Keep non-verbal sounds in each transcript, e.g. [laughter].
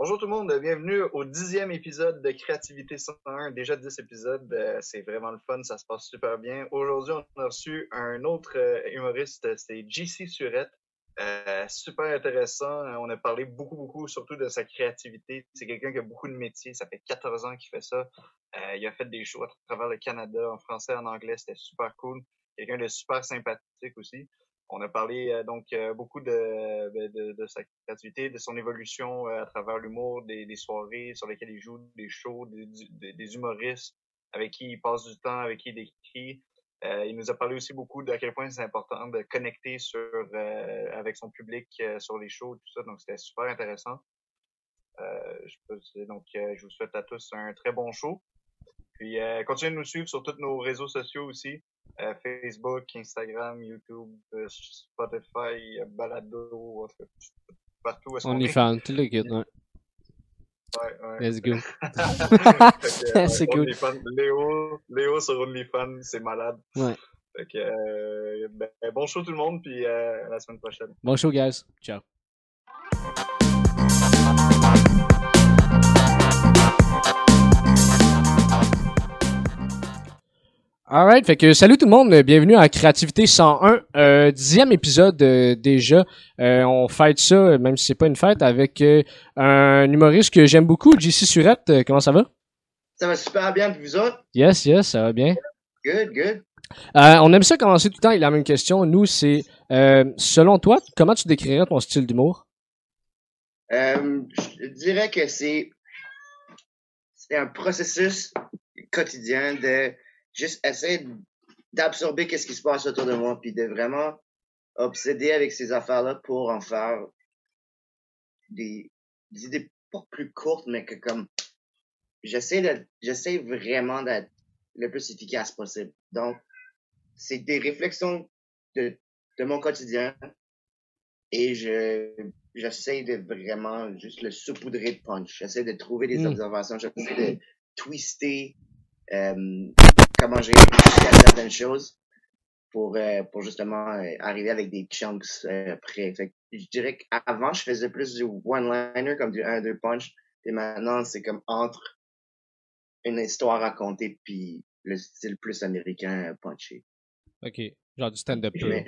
Bonjour tout le monde, bienvenue au dixième épisode de Créativité 101. Déjà dix épisodes, euh, c'est vraiment le fun, ça se passe super bien. Aujourd'hui, on a reçu un autre euh, humoriste, c'est JC Surette. Euh, super intéressant. On a parlé beaucoup, beaucoup, surtout de sa créativité. C'est quelqu'un qui a beaucoup de métiers. Ça fait 14 ans qu'il fait ça. il a fait des shows à travers le Canada, en français, en anglais. C'était super cool. Quelqu'un de super sympathique aussi. On a parlé euh, donc euh, beaucoup de, de, sa créativité, de son évolution euh, à travers l'humour, des, soirées sur lesquelles il joue, des shows, des, humoristes avec qui il passe du temps, avec qui il écrit. il nous a parlé aussi beaucoup de à quel point c'est important de connecter avec son public sur les shows, tout ça. Donc c'était super intéressant. je peux, donc je vous souhaite à tous un très bon show. Puis continuez de nous suivre sur tous nos réseaux sociaux aussi. Euh, Facebook, Instagram, YouTube, euh, Spotify, Balado, partout. OnlyFans, tout le kit, ouais. Ouais, ouais. Let's go. [laughs] [laughs] c'est cool. Léo, Léo sur OnlyFans, c'est malade. Ouais. Fait que, euh, ben, bon show tout le monde, puis euh, à la semaine prochaine. Bon show, guys. Ciao. Alright, fait que salut tout le monde, bienvenue à Créativité 101, euh, dixième épisode euh, déjà. Euh, on fête ça, même si c'est pas une fête, avec un humoriste que j'aime beaucoup, JC Surette. comment ça va? Ça va super bien, puis vous autres? Yes, yes, ça va bien. Good, good. on aime ça commencer tout le temps avec la même question. Nous, c'est selon toi, comment tu décrirais ton style d'humour? je dirais que c'est c'est un processus quotidien de juste essayer d'absorber qu'est-ce qui se passe autour de moi, puis de vraiment obséder avec ces affaires-là pour en faire des, idées pas plus courtes, mais que comme j'essaie de j'essaie vraiment d'être le plus efficace possible. Donc, c'est des réflexions de, de mon quotidien et je j'essaie de vraiment juste le saupoudrer de punch. J'essaie de trouver des hmm. observations, j'essaie de twister euh, comment j'ai réfléchi à certaines choses pour, euh, pour justement euh, arriver avec des chunks euh, prêts. Fait je dirais qu'avant, je faisais plus du one-liner, comme du 1-2 punch. Et maintenant, c'est comme entre une histoire racontée puis le style plus américain punché. OK. Genre du stand-up pur.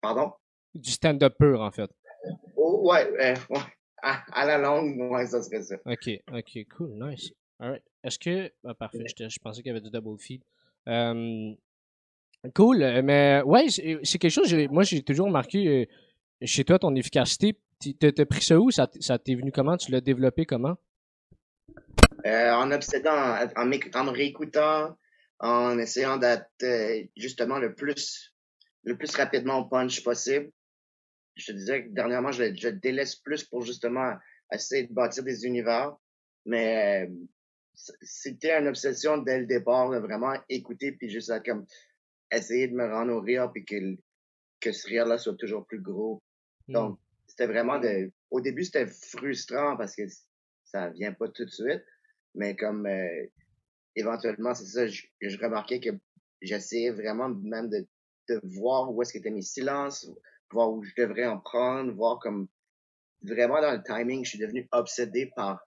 Pardon? Du stand-up pur, en fait. Oh, ouais, ouais. À, la longue, ouais, ça serait ça. OK, OK, cool, nice. Alright. Est-ce que. Ah, parfait, je, pensais qu'il y avait du double feed. Euh, cool, euh, mais ouais, c'est quelque chose. Moi, j'ai toujours remarqué euh, chez toi ton efficacité. T'as pris ça où? Ça, t'est venu comment? Tu l'as développé comment? En obsédant, en, en, me réécoutant, en essayant d'être justement le plus, le plus rapidement au punch possible. Je te disais que dernièrement, je, je délaisse plus pour justement essayer de bâtir des univers. Mais c'était une obsession dès le départ de vraiment écouter puis juste comme essayer de me rendre au rire puis que, que ce rire-là soit toujours plus gros. Hmm. Donc, c'était vraiment de, au début, c'était frustrant parce que ça vient pas tout de suite, mais comme, euh, éventuellement, c'est ça, je, je, remarquais que j'essayais vraiment même de, de voir où est-ce qu'étaient mes silences, voir où je devrais en prendre, voir comme, vraiment dans le timing, je suis devenu obsédé par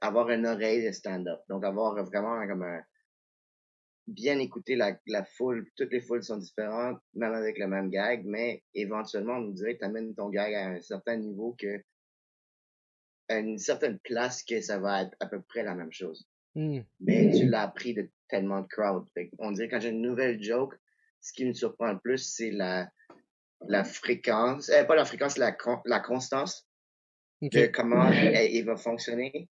avoir une oreille de stand-up. Donc, avoir vraiment comme un, bien écouter la, la foule. Toutes les foules sont différentes, même avec le même gag, mais éventuellement, on nous dirait que tu amènes ton gag à un certain niveau que, à une certaine place que ça va être à peu près la même chose. Hmm. Mais tu l'as appris de tellement de crowd. on dirait quand j'ai une nouvelle joke, ce qui me surprend le plus, c'est la, la fréquence, eh, pas la fréquence, la, la constance de comment il va fonctionner.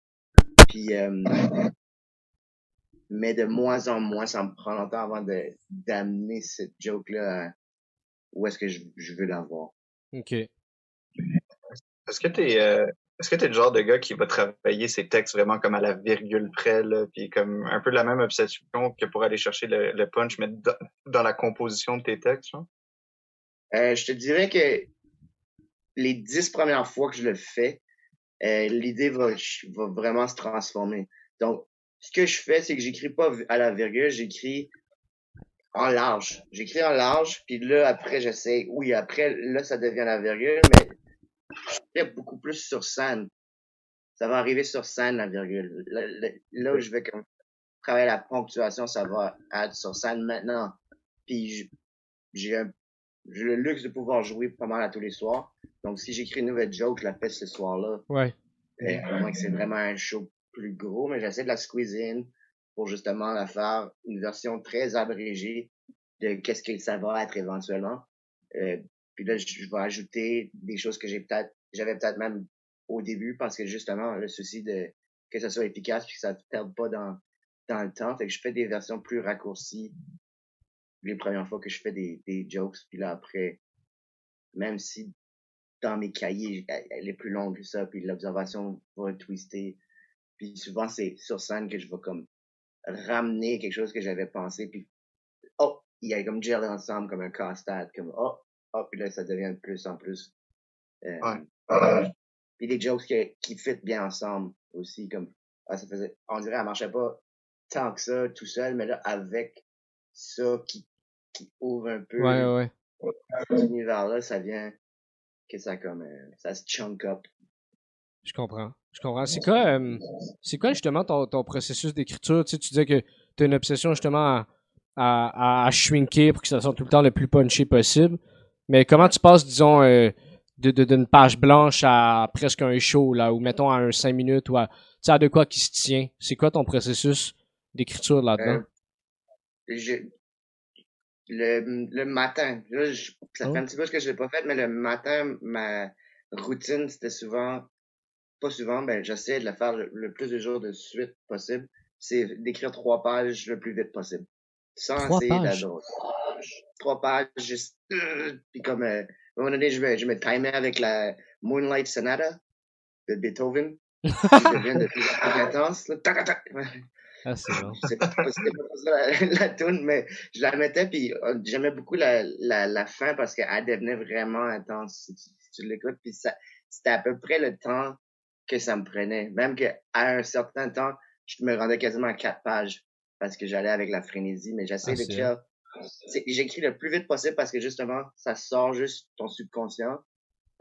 Puis, euh, mais de moins en moins, ça me prend longtemps avant de d'amener cette joke-là où est-ce que je, je veux l'avoir. OK. Est-ce que t'es euh, est-ce que t'es le genre de gars qui va travailler ses textes vraiment comme à la virgule près, là, puis comme un peu la même obsession que pour aller chercher le, punch, mais dans, la composition de tes textes, Euh, je te dirais que les dix premières fois que je le fais, euh, l'idée va, va vraiment se transformer. Donc, ce que je fais, c'est que j'écris pas à la virgule, j'écris en large. J'écris en large, puis là, après, j'essaie, oui, après, là, ça devient la virgule, mais je fais beaucoup plus sur scène. Ça va arriver sur scène, la virgule. Là, où je vais travailler la ponctuation, ça va être sur scène maintenant. Puis j'ai le luxe de pouvoir jouer pas mal à tous les soirs. Donc, si j'écris une nouvelle joke, je la fais ce soir-là. Ouais. Et, à moins que c'est vraiment un show plus gros, mais j'essaie de la squeeze in pour justement la faire une version très abrégée de qu'est-ce que ça va être éventuellement. Euh, puis là, je, vais ajouter des choses que j'ai peut-être, j'avais peut-être même au début parce que justement, le souci de que ça soit efficace puis que ça ne perde pas dans, dans le temps. Fait que je fais des versions plus raccourcies les premières fois que je fais des, des jokes. Puis là, après, même si dans mes cahiers, elle, est plus longue que ça, puis l'observation va twister. Puis souvent, c'est sur scène que je vais comme ramener quelque chose que j'avais pensé, puis oh, il y a comme gel ensemble, comme un casse-tête, comme oh, oh, puis là, ça devient de plus en plus. Euh, ouais. [coughs] Puis des jokes qui, qui fit bien ensemble aussi, comme ah, ça faisait, on dirait, elle marchait pas tant que ça tout seul, mais là, avec ça qui, qui ouvre un peu ouais, ouais. cet univers-là, ça vient que ça comme euh, ça se chunk up. Je comprends. Je comprends. C'est quoi, euh, c'est quoi justement ton, ton processus d'écriture? Tu, sais, tu disais que tu as une obsession justement à, à, à, shrinker pour que ça soit tout le temps le plus punché possible. Mais comment tu passes, disons, euh, de, d'une page blanche à presque un show, là, ou mettons à un 5 minutes, ou à, tu sais, à de quoi qui se tient? C'est quoi ton processus d'écriture là-dedans? Euh, le, le matin, là, ça fait un petit peu ce que je n'ai pas fait, mais le matin, ma routine, c'était souvent, pas souvent, ben, j'essaie de le faire le, plus de jours de suite possible. C'est d'écrire trois pages le plus vite possible. Sans trois essayer pages? Trois pages, juste, puis comme, euh, à un moment donné, je me, je me timais avec la Moonlight Sonata de Beethoven. qui [laughs] devient de plus en plus intense. Ah, c'est bon. C'est pas, [laughs] pas la, la tune, mais je la mettais, puis euh, j'aimais beaucoup la, la, la fin parce qu'elle devenait vraiment intense si tu, si tu l'écoutes. Puis ça, c'était à peu près le temps que ça me prenait. Même qu'à un certain temps, je me rendais quasiment à quatre pages parce que j'allais avec la frénésie, mais j'essaie ah, d'écrire. J'écris le plus vite possible parce que justement, ça sort juste ton subconscient.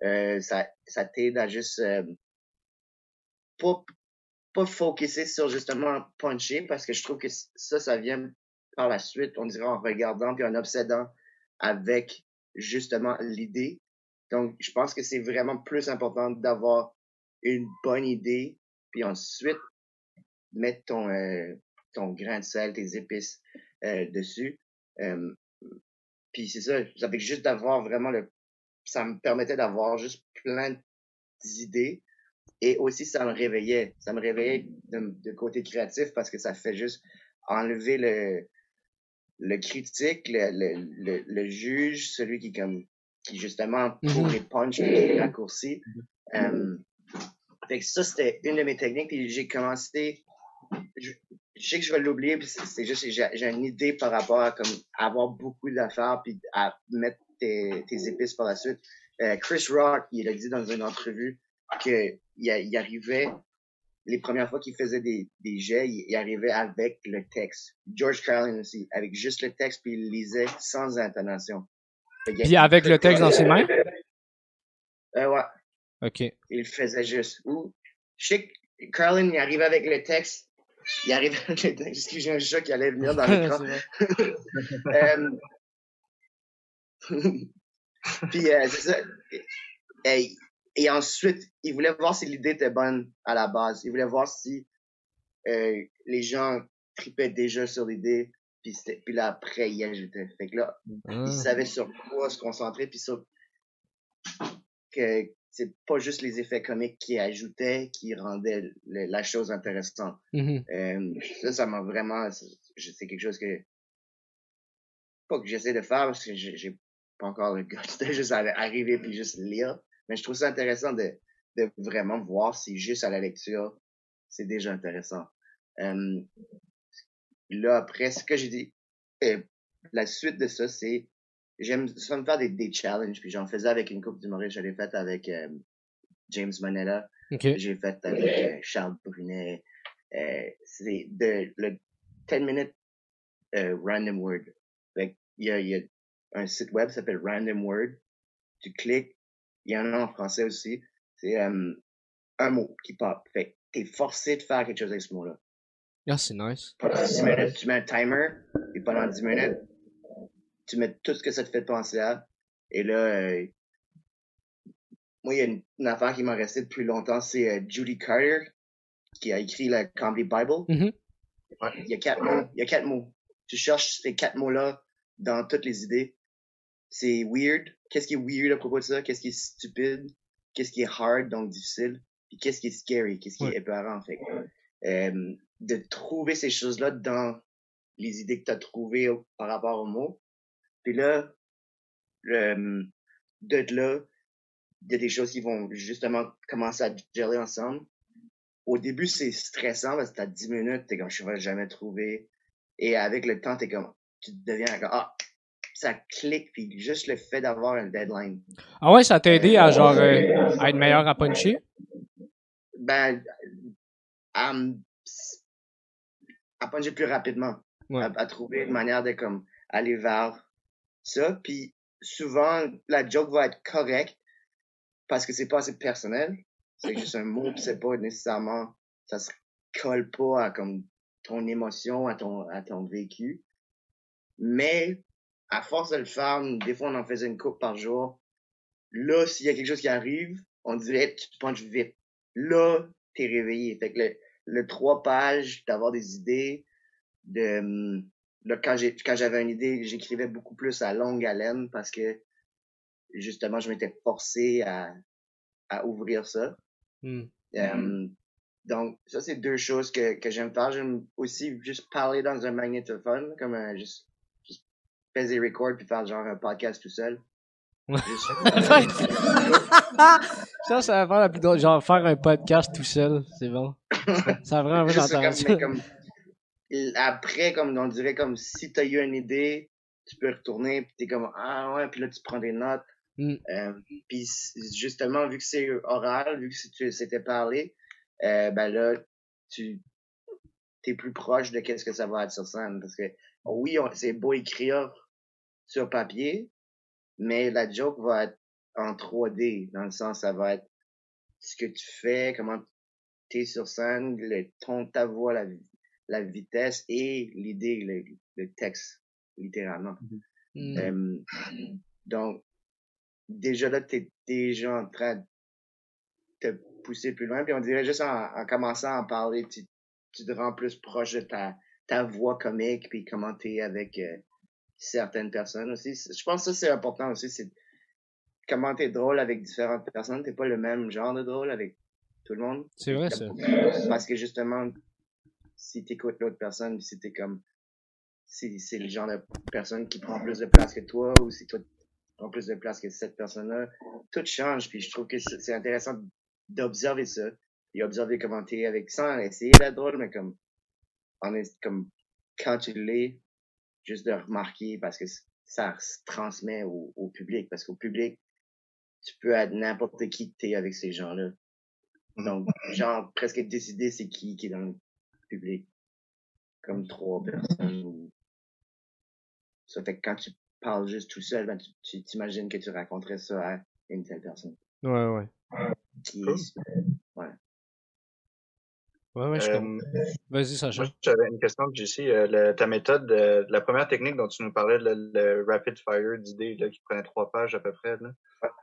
Euh, ça, ça t'aide à juste euh, pas, pas focuser sur justement puncher parce que je trouve que ça, ça vient par la suite, on dirait en regardant puis en obsédant avec justement l'idée. Donc, je pense que c'est vraiment plus important d'avoir une bonne idée puis ensuite mettre ton, euh, ton grain de sel, tes épices euh, dessus. Euh, puis c'est ça, j'avais juste d'avoir vraiment le... Ça me permettait d'avoir juste plein d'idées et aussi, ça me réveillait. Ça me réveillait de, côté créatif parce que ça fait juste enlever le, le critique, le, le, le, juge, celui qui comme qui justement trouve mm-hmm. les punch les raccourcis. Euh, fait que ça, c'était une de mes techniques. Puis j'ai commencé. Je, sais que je vais l'oublier, puis c'est juste j'ai une idée par rapport à comme avoir beaucoup d'affaires puis à mettre tes, tes épices par la suite. Euh, Chris Rock, il a dit dans une entrevue qu'il il arrivait, les premières fois qu'il faisait des, des jets, il, arrivait avec le texte. George Carlin aussi, avec juste le texte, puis il lisait sans intonation. Puis avec le texte dans ses mains? Euh, ouais. OK. Il faisait juste. Ou, je sais que Carlin, il arrivait avec le texte, il arrivait avec le texte. Excusez, j'ai un chat qui allait venir dans [laughs] l'écran. [laughs] euh, [laughs] puis, euh, c'est ça. Hey, et ensuite, il voulait voir si l'idée était bonne à la base. Il voulait voir si euh, les gens tripaient déjà sur l'idée, puis, puis là, après, il ajoutait. Fait que là, il ah. savait sur quoi se concentrer, puis sur que c'est pas juste les effets comiques qui ajoutaient, qui rendaient la chose intéressante. Mm-hmm. euh, ça, ça m'a vraiment... C'est quelque chose que... Pas que j'essaie de faire, parce que j'ai pas encore le gars. [laughs] C'était juste arriver puis juste lire. Mais je trouve ça intéressant de, de vraiment voir si juste à la lecture, c'est déjà intéressant. Euh, là, après, ce que j'ai dit, euh, la suite de ça, c'est j'aime ça me faire des, des challenges, puis j'en faisais avec une coupe d'humoristes, je l'ai fait avec euh, James Monetta, j'ai fait avec euh, Charles Brunet, euh, c'est de le 10 minutes random word. il y a, y a un site web qui s'appelle Random Word, tu cliques, il y en a en français aussi. C'est euh, un mot qui pop. Fait t'es forcé de faire quelque chose avec ce mot-là. Ah, c'est nice. Pendant 10 minutes, tu mets un timer, et pendant 10 minutes, tu mets tout ce que ça te fait penser à. Et là, euh, moi, il y a une, une affaire qui m'a resté depuis longtemps, c'est euh, Judy Carter, qui a écrit la Comedy Bible. Mhm. Ouais, il y a quatre mots. Il y a quatre mots. Tu cherches ces quatre mots-là dans toutes les idées. C'est weird. Qu'est-ce qui est weird à propos de ça? Qu'est-ce qui est stupide? Qu'est-ce qui est hard, donc difficile? Puis qu'est-ce qui est scary? Qu'est-ce qui Ouais. est épeurant? Fait? Que, euh, de trouver ces choses-là dans les idées que tu as trouvées au- par rapport aux mots. Puis là, le, de là, il y a des choses qui vont justement commencer à geler ensemble. Au début, c'est stressant parce que t'as 10 minutes, t'es comme, je vais jamais trouver. Et avec le temps, t'es comme, tu deviens comme, ah, ça clique, puis juste le fait d'avoir un deadline. Ah ouais, ça t'a aidé à genre euh, à être meilleur à puncher? Ben, à, puncher plus rapidement. Ouais. À, à trouver une manière de comme aller vers ça. Puis souvent, la joke va être correcte parce que c'est pas assez personnel. C'est juste un mot, c'est pas nécessairement, ça se colle pas à comme ton émotion, à ton, à ton vécu. Mais, à force de le faire, des fois on en faisait une coupe par jour. Là, s'il y a quelque chose qui arrive, on dirait tu te punches vite. Là, t'es réveillé. Fait que le, le trois pages, d'avoir des idées, de, hum, là, quand j'ai, quand j'avais une idée, j'écrivais beaucoup plus à longue haleine parce que, justement, je m'étais forcé à, à ouvrir ça. Hmm. Euh, donc, ça, c'est deux choses que, que j'aime faire. J'aime aussi juste parler dans un magnétophone, comme un, juste, juste peser record puis faire genre un podcast tout seul. [laughs] Ça, ça va faire la plus drôle. Genre faire un podcast tout seul, c'est bon. [laughs] Ça a vraiment j'entends ça. comme, après, comme on dirait comme si t'as eu une idée, tu peux retourner puis t'es comme ah ouais puis là tu prends des notes. Mm. Euh, puis justement vu que c'est oral, vu que c'était parlé, euh, ben là tu t'es plus proche de qu'est-ce que ça va être sur scène parce que oui on- c'est beau écrire sur papier, mais la joke va être en 3D dans le sens ça va être ce que tu fais, comment t'es sur scène, le ton de ta voix, la, la vitesse et l'idée, le, le texte, littéralement. Hmm. Euh, donc, déjà là, t'es déjà en train de te pousser plus loin. Puis on dirait juste en, en commençant à en parler, tu, tu te rends plus proche de ta, ta voix comique, puis comment t'es avec euh, certaines personnes aussi. Je pense que ça, c'est important aussi, c'est comment t'es drôle avec différentes personnes. T'es pas le même genre de drôle avec tout le monde. C'est vrai, ça. Parce que justement, si t'écoutes l'autre personne, si t'es comme, si c'est le genre de personne qui prend plus de place que toi, ou si toi tu prends plus de place que cette personne-là, tout change. Puis je trouve que c'est c'est intéressant d'observer ça, et observer comment t'es avec sans essayer d'être drôle, mais comme, en est, comme quand tu l'es, juste de remarquer parce que ça se transmet au, au public. Parce qu'au public, tu peux être n'importe qui que t'es avec ces gens-là. Donc, genre, presque décider c'est qui qui est dans le public. Comme trois personnes. ou- Ça fait que quand tu parles juste tout seul, ben, tu, tu t'imagines que tu raconterais ça à une telle personne. Ouais, ouais. Qui Cool. Ouais, ouais, je Euh, comprends. Vas-y, Sacha. Moi, j'avais une question de JC. Euh, le- ta méthode, euh, la première technique dont tu nous parlais, le, le rapid fire d'idées là, qui prenait trois pages à peu près, là,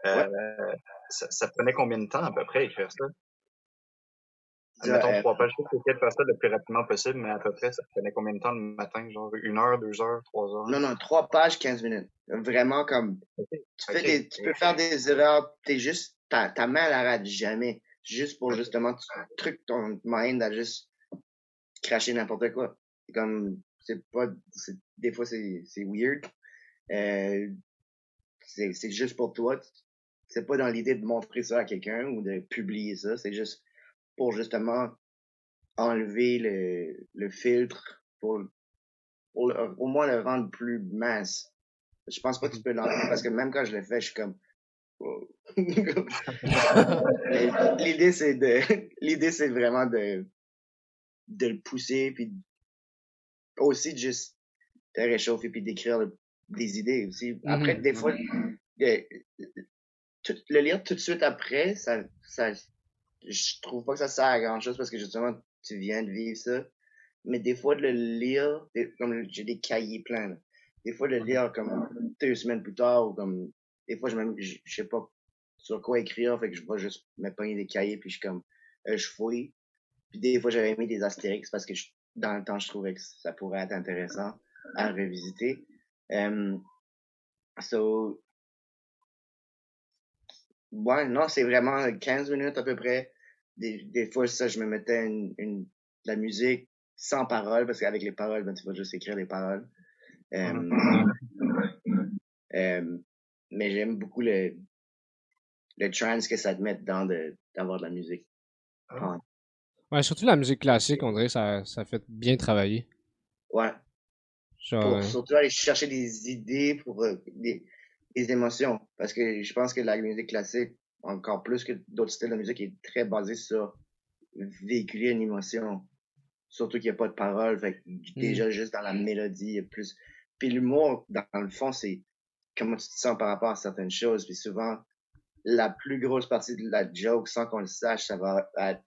euh, ça, ça prenait combien de temps à peu près écrire ça? Ça, Mettons trois pages. Je sais que tu de faire ça le plus rapidement possible, mais à peu près, ça prenait combien de temps le matin? Genre une heure, deux heures, trois heures? Non, non, trois pages, 15 minutes. Vraiment comme, tu fais des, tu peux faire des erreurs, t'es juste, ta, ta main, elle arrête jamais. Juste pour justement, tu truc ton mind à juste cracher n'importe quoi. C'est comme, c'est pas, des fois c'est, c'est weird. Euh, c'est, c'est juste pour toi. C'est pas dans l'idée de montrer ça à quelqu'un ou de publier ça. C'est juste pour justement enlever le, le filtre pour, pour le- au moins le rendre plus mince. Je pense pas que tu peux l'enlever parce que même quand je le fais, je suis comme, [laughs] l'idée c'est de, l'idée c'est vraiment de, de le pousser puis aussi de juste te réchauffer puis d'écrire des idées aussi. Après, Mhm. des fois, tout, le lire tout de suite après, ça, ça, je trouve pas que ça sert à grand chose parce que justement, tu viens de vivre ça. Mais des fois, de le lire, comme j'ai des cahiers pleins, des fois, de le lire comme deux semaines plus tard ou comme, des fois, je même, je, sais pas sur quoi écrire, fait que je vais juste me pogner des cahiers puis je comme, euh, je fouille. Puis des fois, j'avais mis des astérix parce que dans le temps, je trouvais que ça pourrait être intéressant à revisiter. Um, so, ouais, non, c'est vraiment 15 minutes à peu près. Des, des fois, ça, je me mettais une, une, de la musique sans paroles, parce qu'avec les paroles, ben, tu vas juste écrire les paroles. Um, um, mais j'aime beaucoup le, le trance que ça te met dans d'avoir de, la musique. Ah. Ouais, surtout la musique classique, on dirait ça, ça fait bien travailler. Ouais. pour, surtout aller chercher des idées pour euh, des, des, émotions. Parce que je pense que la musique classique, encore plus que d'autres styles de musique, est très basée sur véhiculer une émotion. Surtout qu'il n'y a pas de paroles. Fait mm. déjà, juste dans la mélodie, il y a plus. Puis l'humour, dans le fond, c'est comment tu te sens par rapport à certaines choses. Puis souvent, la plus grosse partie de la joke, sans qu'on le sache, ça va être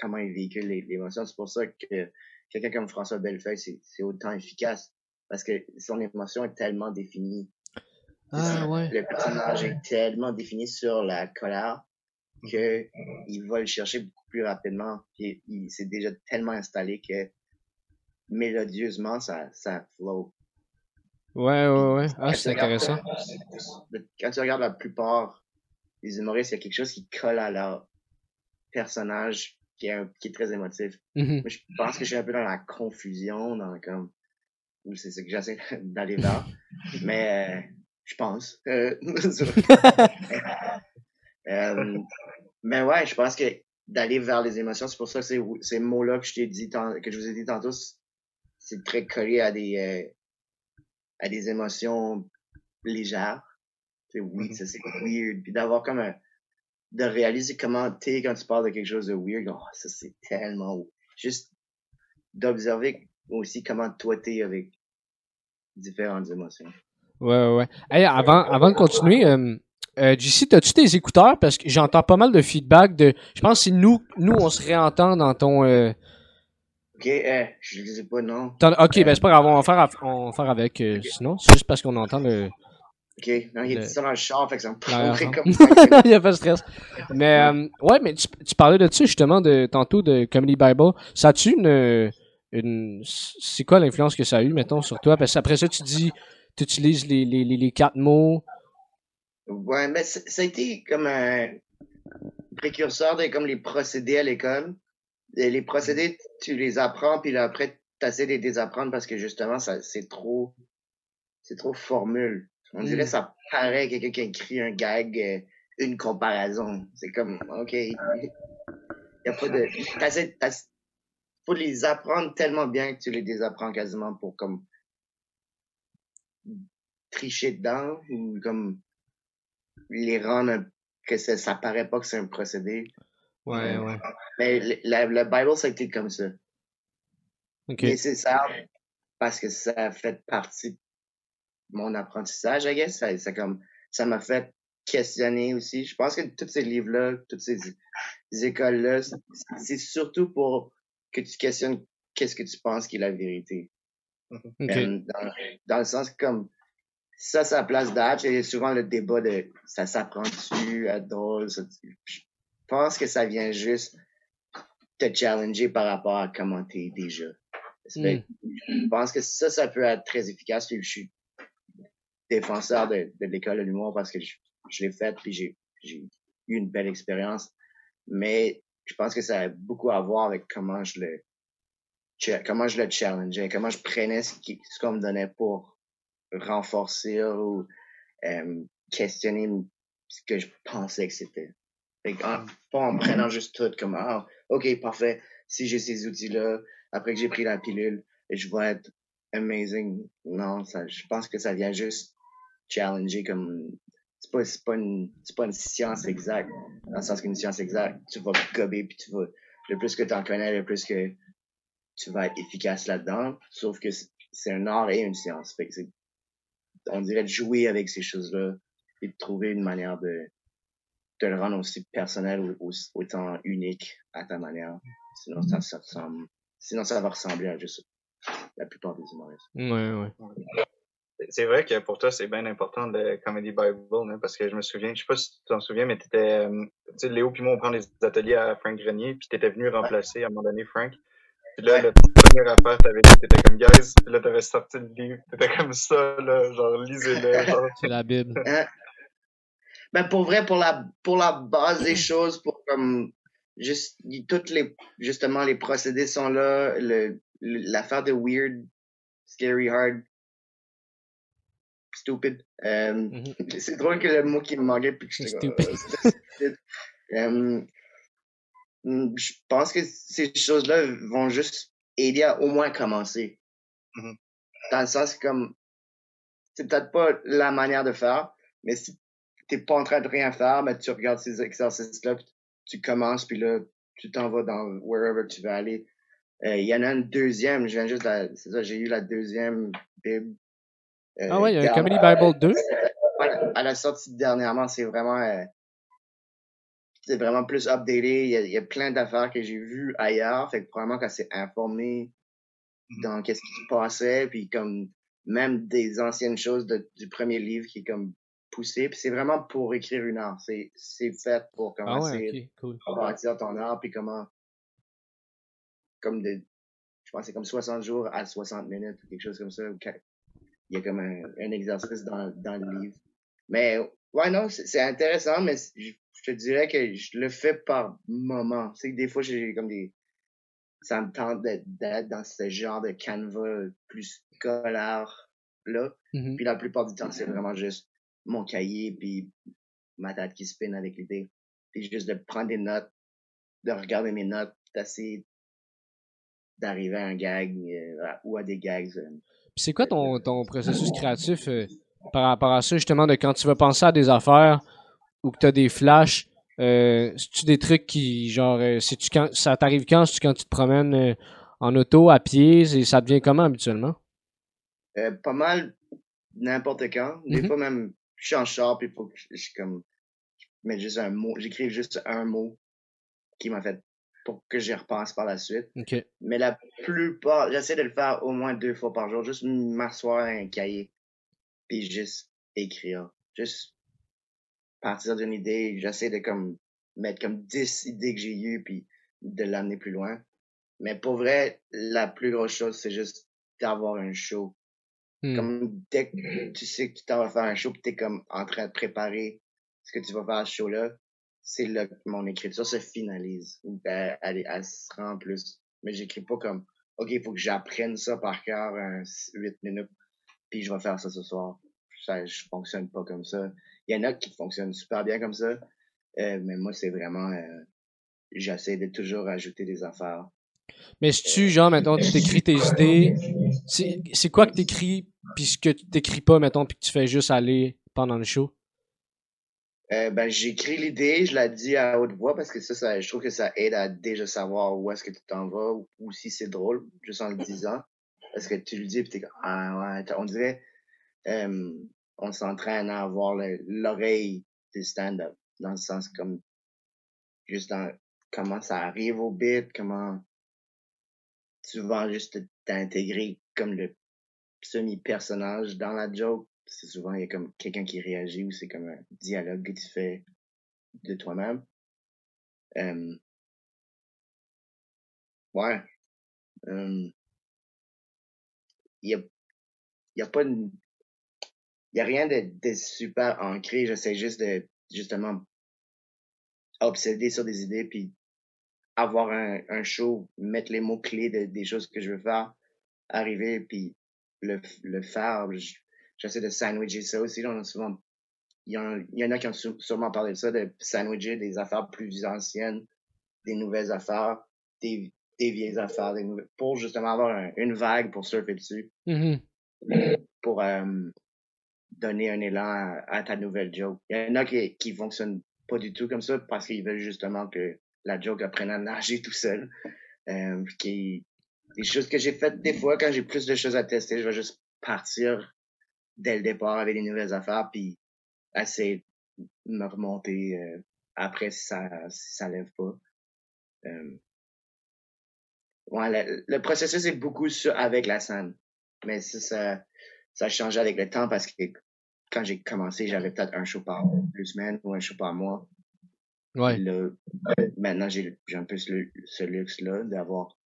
comment il véhicule l'émotion. C'est pour ça que quelqu'un comme François Bellefeuille, c'est autant efficace. Parce que son émotion est tellement définie. Ah, ouais. Le personnage est tellement défini sur la colère que il va le chercher beaucoup plus rapidement. Puis il s'est déjà tellement installé que mélodieusement, ça, ça flow. Ouais, ouais, ouais. Ah, c'est intéressant. Quand tu regardes la plupart des humoristes, il y a quelque chose qui colle à leur personnage qui est, qui est très émotif. Mm-hmm. je pense que je suis un peu dans la confusion, dans comme, c'est ce que j'essaie [laughs] d'aller vers. Mais, euh, je pense. Euh, [laughs] euh, mais ouais, je pense que d'aller vers les émotions, c'est pour ça que ces, ces mots-là que je t'ai dit, que je vous ai dit tantôt, c'est très collé à des, à des émotions légères. C'est oui, mm-hmm. ça c'est weird. Puis d'avoir comme un, de réaliser comment t'es quand tu parles de quelque chose de weird. Oh, ça, c'est tellement... Juste d'observer aussi comment toi t'es avec différentes émotions. Ouais, ouais. Hey, avant, avant de continuer, euh, euh, JC, as-tu tes écouteurs? Parce que j'entends pas mal de feedback de... Je pense que si nous, nous, on se réentend dans ton... Euh... Ok, eh, je les ai pas, non. Ok, ben c'est pas grave, on va faire, on va faire avec. Euh, sinon, c'est juste parce qu'on entend le... OK. Non, il est ça dans le char, fait que ça me prendrait comme ça. [laughs] il n'y a pas de stress. Mais, euh, ouais, mais tu, tu, parlais de ça, justement, de, tantôt, de Comedy Bible. Ça a-tu une, une, c'est quoi l'influence que ça a eu, mettons, sur toi? Parce qu'après ça, tu dis, tu utilises les, les, les, quatre mots. Ouais, mais ça a été comme un précurseur de comme les procédés à l'école. Les procédés, tu les apprends, puis là, après, tu essaies de les désapprendre parce que justement, ça, c'est trop, c'est trop formule. On dirait mm. ça paraît quelqu'un qui a écrit un gag, euh, une comparaison. C'est comme, OK. Il y a pas de. faut les apprendre tellement bien que tu les désapprends quasiment pour comme tricher dedans ou comme les rendre que ça, ça paraît pas que c'est un procédé. Ouais, ouais. Mais le, le Bible, ça été comme ça. OK. Nécessaire parce que ça fait partie mon apprentissage, I guess. Ça, ça comme, ça m'a fait questionner aussi. Je pense que tous ces livres-là, toutes ces, écoles-là, c'est surtout pour que tu questionnes qu'est-ce que tu penses qui est la vérité. Mm-hmm. Dans, dans, le sens comme ça, ça place d'âge, et souvent le débat de ça s'apprend-tu à drôle. je pense que ça vient juste te challenger par rapport à comment t'es déjà. Mm. Je pense que ça, ça peut être très efficace. Je suis défenseur de, de l'école de l'humour parce que je, je l'ai fait puis j'ai, eu une belle expérience. Mais je pense que ça a beaucoup à voir avec comment je le comment je le challengeais, comment je prenais ce qu'on me donnait pour renforcer ou euh, questionner ce que je pensais que c'était. Pas en prenant juste tout comme ah, ok parfait si j'ai ces outils là après que j'ai pris la pilule je vais être amazing. Non ça je pense que ça vient juste challenger comme c'est pas c'est pas une c'est pas une science exacte dans le sens qu'une science exacte tu vas gober puis tu vas le plus que tu en connais le plus que tu vas être efficace là-dedans sauf que c'est un art et une science fait que c'est on dirait de jouer avec ces choses-là et de trouver une manière de te le rendre aussi personnel ou, autant unique à ta manière. Sinon, ça, ça ressemble, sinon ça va ressembler à juste la plupart des humoristes. Ouais, ouais. C'est vrai que pour toi, c'est bien important le Comedy Bible, hein, parce que je me souviens, je sais pas si tu t'en souviens, mais t'étais, euh, tu sais, Léo puis moi, on prend des ateliers à Frank Grenier, puis t'étais venu remplacer à un moment donné Frank. Puis là, la première affaire, t'avais dit, t'étais comme, guys, puis là, t'avais sorti le livre, t'étais comme ça, là, genre, lisez-le, [laughs] C'est la Bible. Ben, pour vrai, pour la, pour la base des choses, pour comme, juste, toutes les, justement, les procédés sont là, le, l'affaire de weird, scary, hard, stupid. Euh, mm-hmm. C'est drôle que le mot qui me manquait puis que je stupid. [laughs] euh, je pense que ces choses-là vont juste aider à au moins commencer. Mm-hmm. Dans le sens comme c'est peut-être pas la manière de faire, mais si t'es pas en train de rien faire, mais tu regardes ces exercices-là, tu commences, puis là, tu t'en vas dans wherever tu veux aller. Euh, il y en a une deuxième, je viens juste c'est ça, j'ai eu la deuxième Bible. Euh, ah ouais, il y a un Comedy Bible 2. Voilà, à la sortie dernièrement, c'est vraiment, euh, c'est vraiment plus updaté. Il y a, il y a plein d'affaires que j'ai vues ailleurs. Fait que probablement qu'elle s'est informée mm-hmm. dans qu'est-ce qui se passait, puis comme même des anciennes choses de, du premier livre qui est comme poussé. Puis c'est vraiment pour écrire une art. C'est, c'est fait pour commencer ah ouais, okay, cool. à bâtir ton art, puis comment comme de, je pense c'est comme 60 jours à 60 minutes ou quelque chose comme ça. Il y a comme un, un exercice dans, dans le livre. Mais ouais, non, c'est intéressant, mais je, te dirais que je le fais par moment. Tu sais, des fois, j'ai comme des... Ça me tente d'être dans ce genre de canevas plus scolaire là. Mm-hmm. Puis la plupart du temps, c'est vraiment juste mon cahier puis ma tête qui spinne avec l'idée. Puis juste de prendre des notes, de regarder mes notes, d'essayer d'arriver à un gag euh, ou à des gags. Euh. Puis c'est quoi ton, ton processus [clears throat] créatif euh, par rapport à ça, justement, de quand tu vas penser à des affaires ou que tu as des flashs? Euh, tu des trucs qui, genre, si tu, quand, ça t'arrive quand? tu quand tu te promènes en auto, à pied, et ça devient comment habituellement? pas mal n'importe quand. Des mm-hmm. fois même, je suis en char, puis faut que je, comme, je juste un mot, j'écris juste un mot qui m'a fait pour que j'y repense par la suite. Mais la plupart, j'essaie de le faire au moins deux fois par jour, juste m'asseoir un cahier, puis juste écrire. Juste partir d'une idée, j'essaie de comme mettre comme dix idées que j'ai eues, puis de l'amener plus loin. Mais pour vrai, la plus grosse chose, c'est juste d'avoir un show. Hmm. Comme dès que tu sais que tu t'en vas faire un show, tu t'es comme en train de préparer ce que tu vas faire à ce show-là, c'est là que mon écriture se finalise. Ben, elle, elle, se rend plus. Mais j'écris pas comme, OK, il faut que j'apprenne ça par cœur en 8 minutes, puis je vais faire ça ce soir. Ça, je fonctionne pas comme ça. Il y en a qui fonctionnent super bien comme ça, euh, mais moi, c'est vraiment... Euh, j'essaie de toujours ajouter des affaires. Mais si tu, genre, mettons, tu t'écris tes idées, c'est quoi que t'écris, puis ce que tu t'écris pas, mettons, puis que tu fais juste aller pendant le show? Euh, ben, j'écris l'idée, je la dis à haute voix parce que ça, ça, je trouve que ça aide à déjà savoir où est-ce que tu t'en vas ou, si c'est drôle, juste en le disant. Parce que tu le dis et t'es comme, ah ouais, on dirait, euh, on s'entraîne à avoir l'oreille du stand-up. Dans le sens comme, juste dans comment ça arrive au bit, comment vas juste t'intégrer comme le semi-personnage dans la joke c'est souvent il y a comme quelqu'un qui réagit ou c'est comme un dialogue que tu fais de toi-même. Euh, ouais. Euh, il y a, y a pas a rien de, super ancré. J'essaie juste de, justement, obséder sur des idées avoir un, un show, mettre les mots-clés de, des choses que je veux faire, arriver puis le, le faire j'essaie de sandwicher ça aussi. On a souvent, il y, en, y en a qui ont sûrement parlé de ça, de sandwicher des affaires plus anciennes, des nouvelles affaires, des, des vieilles affaires, des nouvelles, pour justement avoir une vague pour surfer dessus. Mm-hmm. Pour euh, donner un élan à, ta nouvelle joke. Il y en a qui, qui fonctionnent pas du tout comme ça parce qu'ils veulent justement que la joke apprenne à nager tout seul. Euh, qui, des choses que j'ai faites des fois quand j'ai plus de choses à tester, je vais juste partir dès le départ avec des nouvelles affaires, puis essayer de me remonter euh, après si ça, si ça lève pas. Euh, le, processus est beaucoup sur, avec la scène. Mais ça, ça, ça a changé avec le temps parce que quand j'ai commencé, j'avais peut-être un show par deux semaines ou un show par mois. Ouais. Maintenant, j'ai un peu ce, ce luxe-là d'avoir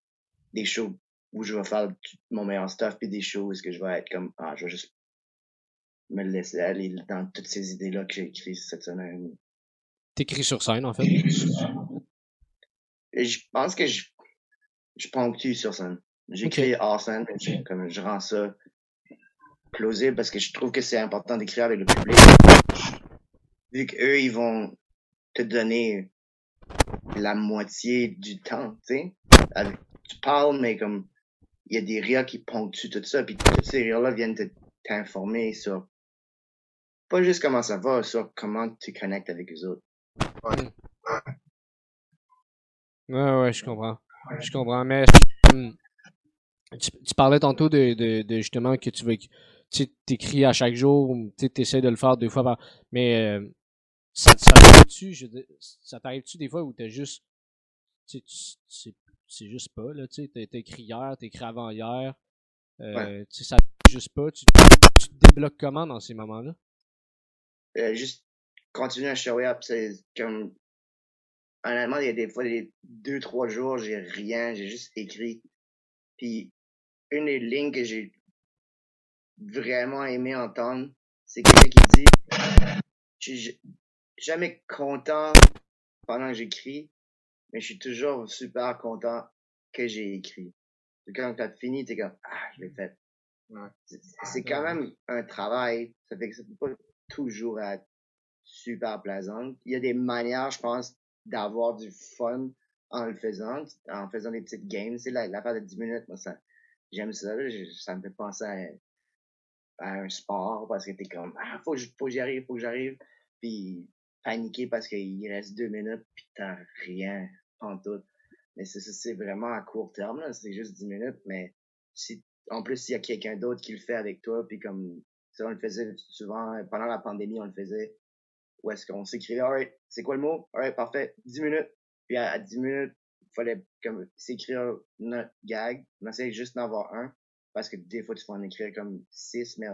des shows où je vais faire mon meilleur stuff puis des shows où que je vais être comme, ah, je vais juste me laisser aller dans toutes ces idées-là que j'ai écrites cette semaine. T'écris sur scène, en fait? Et je pense que je, je ponctue sur scène. J'écris okay. hors scène, je, comme je rends ça plausible parce que je trouve que c'est important d'écrire avec le public. Vu qu'eux, ils vont te donner la moitié du temps, tu sais. Tu parles, mais comme, il y a des rires qui ponctuent tout ça, puis toutes ces rires-là viennent t'informer sur, pas juste comment ça va, sur comment tu connectes avec les autres. Ouais. Ouais, ouais, je comprends. Je comprends, mais tu, tu parlais tantôt de, de, de, justement que tu veux tu t'écris à chaque jour, tu essaies de le faire deux fois par. Mais euh, ça, ça t'arrive-tu, ça t'arrive-tu des fois où t'as juste. Tu c'est juste pas, là, tu sais, t'as écrit hier, t'as écrit avant hier. Euh, ouais. Tu sais, ça juste pas. Tu, tu, te débloques comment dans ces moments-là? Euh, juste continuer à show up, c'est comme. Honnêtement, il y a des fois, des deux, trois jours, j'ai rien, j'ai juste écrit. Puis, une des lignes que j'ai vraiment aimé entendre, c'est quelqu'un qui dit jamais content pendant que j'écris, mais je suis toujours super content que j'ai écrit. Quand t'as fini, t'es comme Ah, je l'ai fait. Ouais. C'est quand même un travail. Ça fait que ça peut pas toujours être super plaisant. Il y a des manières, je pense, d'avoir du fun en le faisant, en faisant des petites games. C'est l'affaire de 10 minutes, moi, ça, j'aime ça. ça me fait penser à, à un sport parce que t'es comme ah faut faut que j'y arrive faut que j'arrive puis paniquer parce qu'il reste deux minutes puis t'as rien en tout. Mais c'est c'est vraiment à court terme là. C'est juste dix minutes mais si en plus s'il y a quelqu'un d'autre qui le fait avec toi puis comme ça on le faisait souvent pendant la pandémie on le faisait. Où est-ce qu'on s'écrivait alright c'est quoi le mot alright parfait dix minutes. Puis à, dix minutes il fallait comme s'écrire notre gag on essayait juste d'en avoir un parce que des fois, tu peux en écrire comme six, mais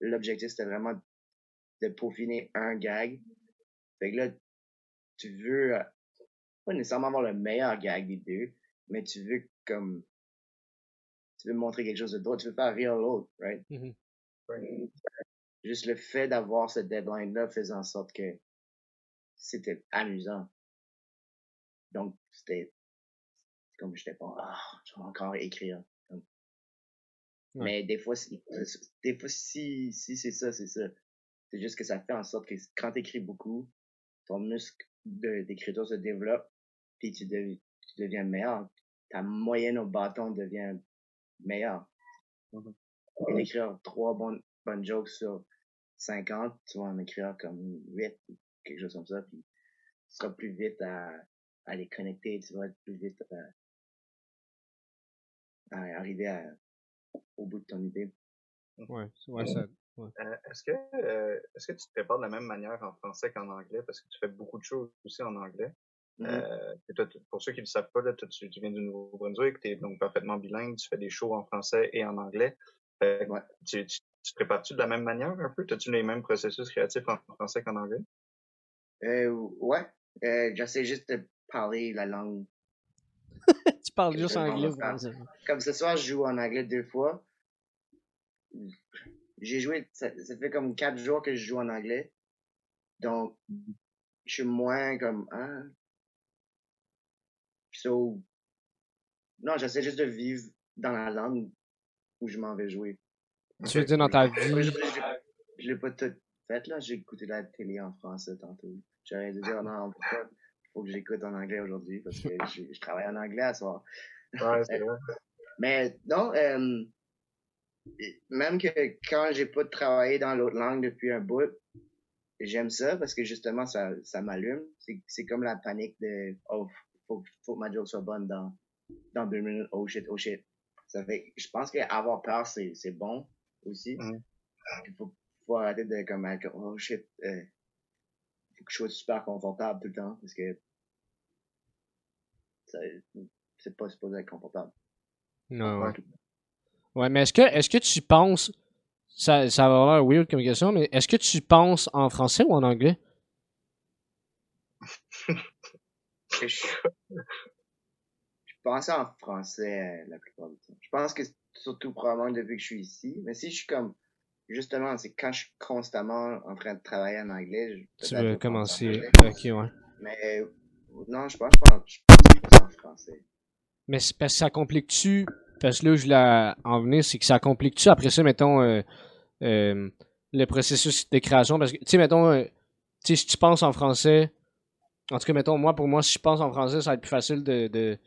l'objectif, c'était vraiment de peaufiner un gag. Fait que là, tu veux, euh, pas nécessairement avoir le meilleur gag des deux, mais tu veux comme, tu veux montrer quelque chose de d'autre, tu veux faire rire l'autre, right? Mm-hmm. right? Juste le fait d'avoir ce deadline-là faisait en sorte que c'était amusant. Donc, c'était comme j'étais pas, ah, je vais encore écrire. Mais des fois, des fois, si, si c'est ça, c'est ça. C'est juste que ça fait en sorte que quand tu écris beaucoup, ton muscle d'écriture se développe, puis tu, tu deviens meilleur. Ta moyenne au bâton devient meilleure. Mm écrire trois bonnes, bonnes jokes sur 50, tu vas en écrire comme 8, quelque chose comme ça, puis tu seras plus vite à, à les connecter, tu vas être plus vite à arriver à, au bout de ton idée. Ouais, ouais, ça. Euh, est-ce que euh, est-ce que tu te prépares de la même manière en français qu'en anglais? Parce que tu fais beaucoup de choses aussi en anglais. Mm-hmm. euh, pour ceux qui ne le savent pas, là, toi, tu, tu, viens du Nouveau-Brunswick, tu es donc parfaitement bilingue, tu fais des shows en français et en anglais. ouais. tu, tu, tu, te prépares-tu de la même manière un peu? As-tu les mêmes processus créatifs en français qu'en anglais? Euh, ouais. Euh, J'essaie juste de parler la langue [laughs] tu parles juste anglais. Comme ce soir, je joue en anglais deux fois. J'ai joué, ça, fait comme quatre jours que je joue en anglais. Donc, je suis moins comme, hein? So, non, j'essaie juste de vivre dans la langue où je m'en vais jouer. Tu veux dire dans ta vie? Je, l'ai pas tout fait, là. J'ai écouté la télé en français tantôt. J'aurais dû dire, non, pourquoi? faut que j'écoute en anglais aujourd'hui parce que je, je, travaille en anglais à soir. Ouais, c'est vrai. [laughs] Mais non, euh, même que quand j'ai pas travaillé dans l'autre langue depuis un bout, j'aime ça parce que justement ça, ça m'allume. C'est comme la panique de oh faut, faut que ma joke soit bonne dans dans deux minutes. Oh shit, oh shit. Ça fait, je pense qu'avoir peur c'est c'est bon aussi. Mm. Il faut, faut arrêter de comme oh shit. Euh, que je sois super confortable tout le temps parce que c'est pas supposé être confortable. Non, ouais. Ouais. mais est-ce que, est-ce que tu penses, ça, ça va avoir weird comme question, mais est-ce que tu penses en français ou en anglais? [laughs] je, pense en français euh, la plupart du temps. Je pense que surtout probablement depuis que je suis ici, mais si je suis comme justement, c'est quand je suis constamment en train de travailler en anglais. Je, tu veux commencer. Ok, ouais. Mais non, je pense, je pense, je pense en français. Mais c'est parce que ça complique-tu. Parce que là, je voulais en venir, c'est que ça complique-tu après ça, mettons, euh, euh, le processus de création? Parce que, tu sais, mettons, euh, tu sais, si tu penses en français, en tout cas, mettons, moi, pour moi, si je pense en français, ça va être plus facile de, de,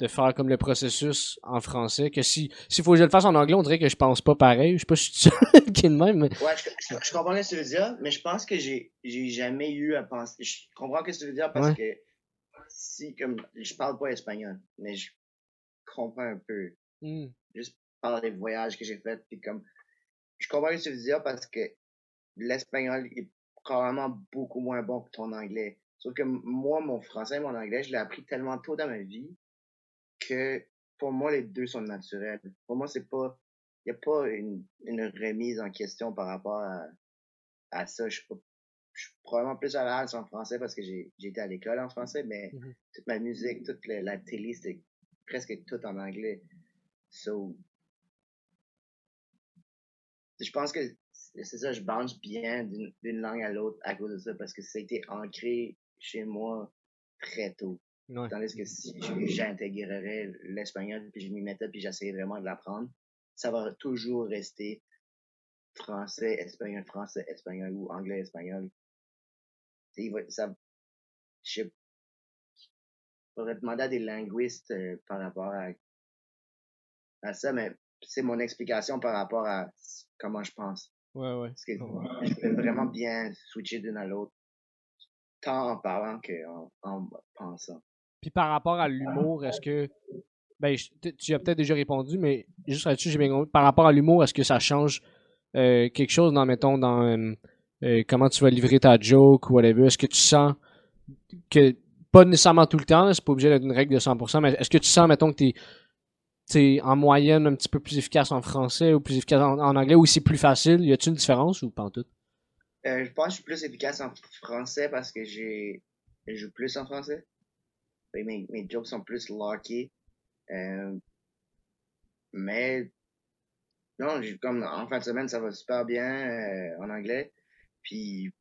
de faire comme le processus en français que si s'il faut que je le fasse en anglais, on dirait que je pense pas pareil. Je sais pas si tu [laughs] qui est le même. Mais... Ouais, je, je, comprends ce que tu veux dire, mais je pense que j'ai j'ai jamais eu à penser. Je comprends ce que tu veux dire parce que si comme je parle pas espagnol, mais je comprends un peu. Mm. Juste par les voyages que j'ai faits, puis comme je comprends ce que tu veux dire parce que l'espagnol est probablement beaucoup moins bon que ton anglais. Sauf que moi, mon français et mon anglais, je l'ai appris tellement tôt dans ma vie que pour moi, les deux sont naturels. Pour moi, c'est pas, il y a pas une, une remise en question par rapport à, à ça. Je suis, je suis probablement plus à l'aise en français parce que j'ai été à l'école en français, mais Mhm. toute ma musique, toute la, la télé, c'était presque tout en anglais. So, je pense que c'est ça, je bounce bien d'une langue à l'autre à cause de ça parce que ça a été ancré chez moi très tôt. Ouais. Tandis que si j'intégrerais l'espagnol puis je m'y mettais puis j'essayais vraiment de l'apprendre, ça va toujours rester français, espagnol, français, espagnol ou anglais, espagnol. Il va- ça, je faudrait demander à des linguistes euh, par rapport à, à ça, mais c'est mon explication par rapport à comment je pense. Ouais, ouais. Parce que Ouais. je peux vraiment bien switcher d'une à l'autre, tant en parlant qu'en en pensant. Puis par rapport à l'humour, est-ce que. Ben, je- tu as peut-être déjà répondu, mais juste là-dessus, j'ai bien compris. Par rapport à l'humour, est-ce que ça change euh, quelque chose dans, mettons, dans euh, euh, comment tu vas livrer ta joke ou whatever? Est-ce que tu sens que. Pas nécessairement tout le temps, c'est pas obligé d'être une règle de 100%, mais est-ce que tu sens, mettons, que t'es en moyenne un petit peu plus efficace en français ou plus efficace en, anglais ou c'est plus facile? Y a-t-il une différence ou pas en tout? Euh, je pense que je suis plus efficace en français parce que j'ai, je joue plus en français. Que Mes, mes jokes sont plus lockés. Euh, mais, non, comme, en fin de semaine, ça va super bien, euh, en anglais. Puis,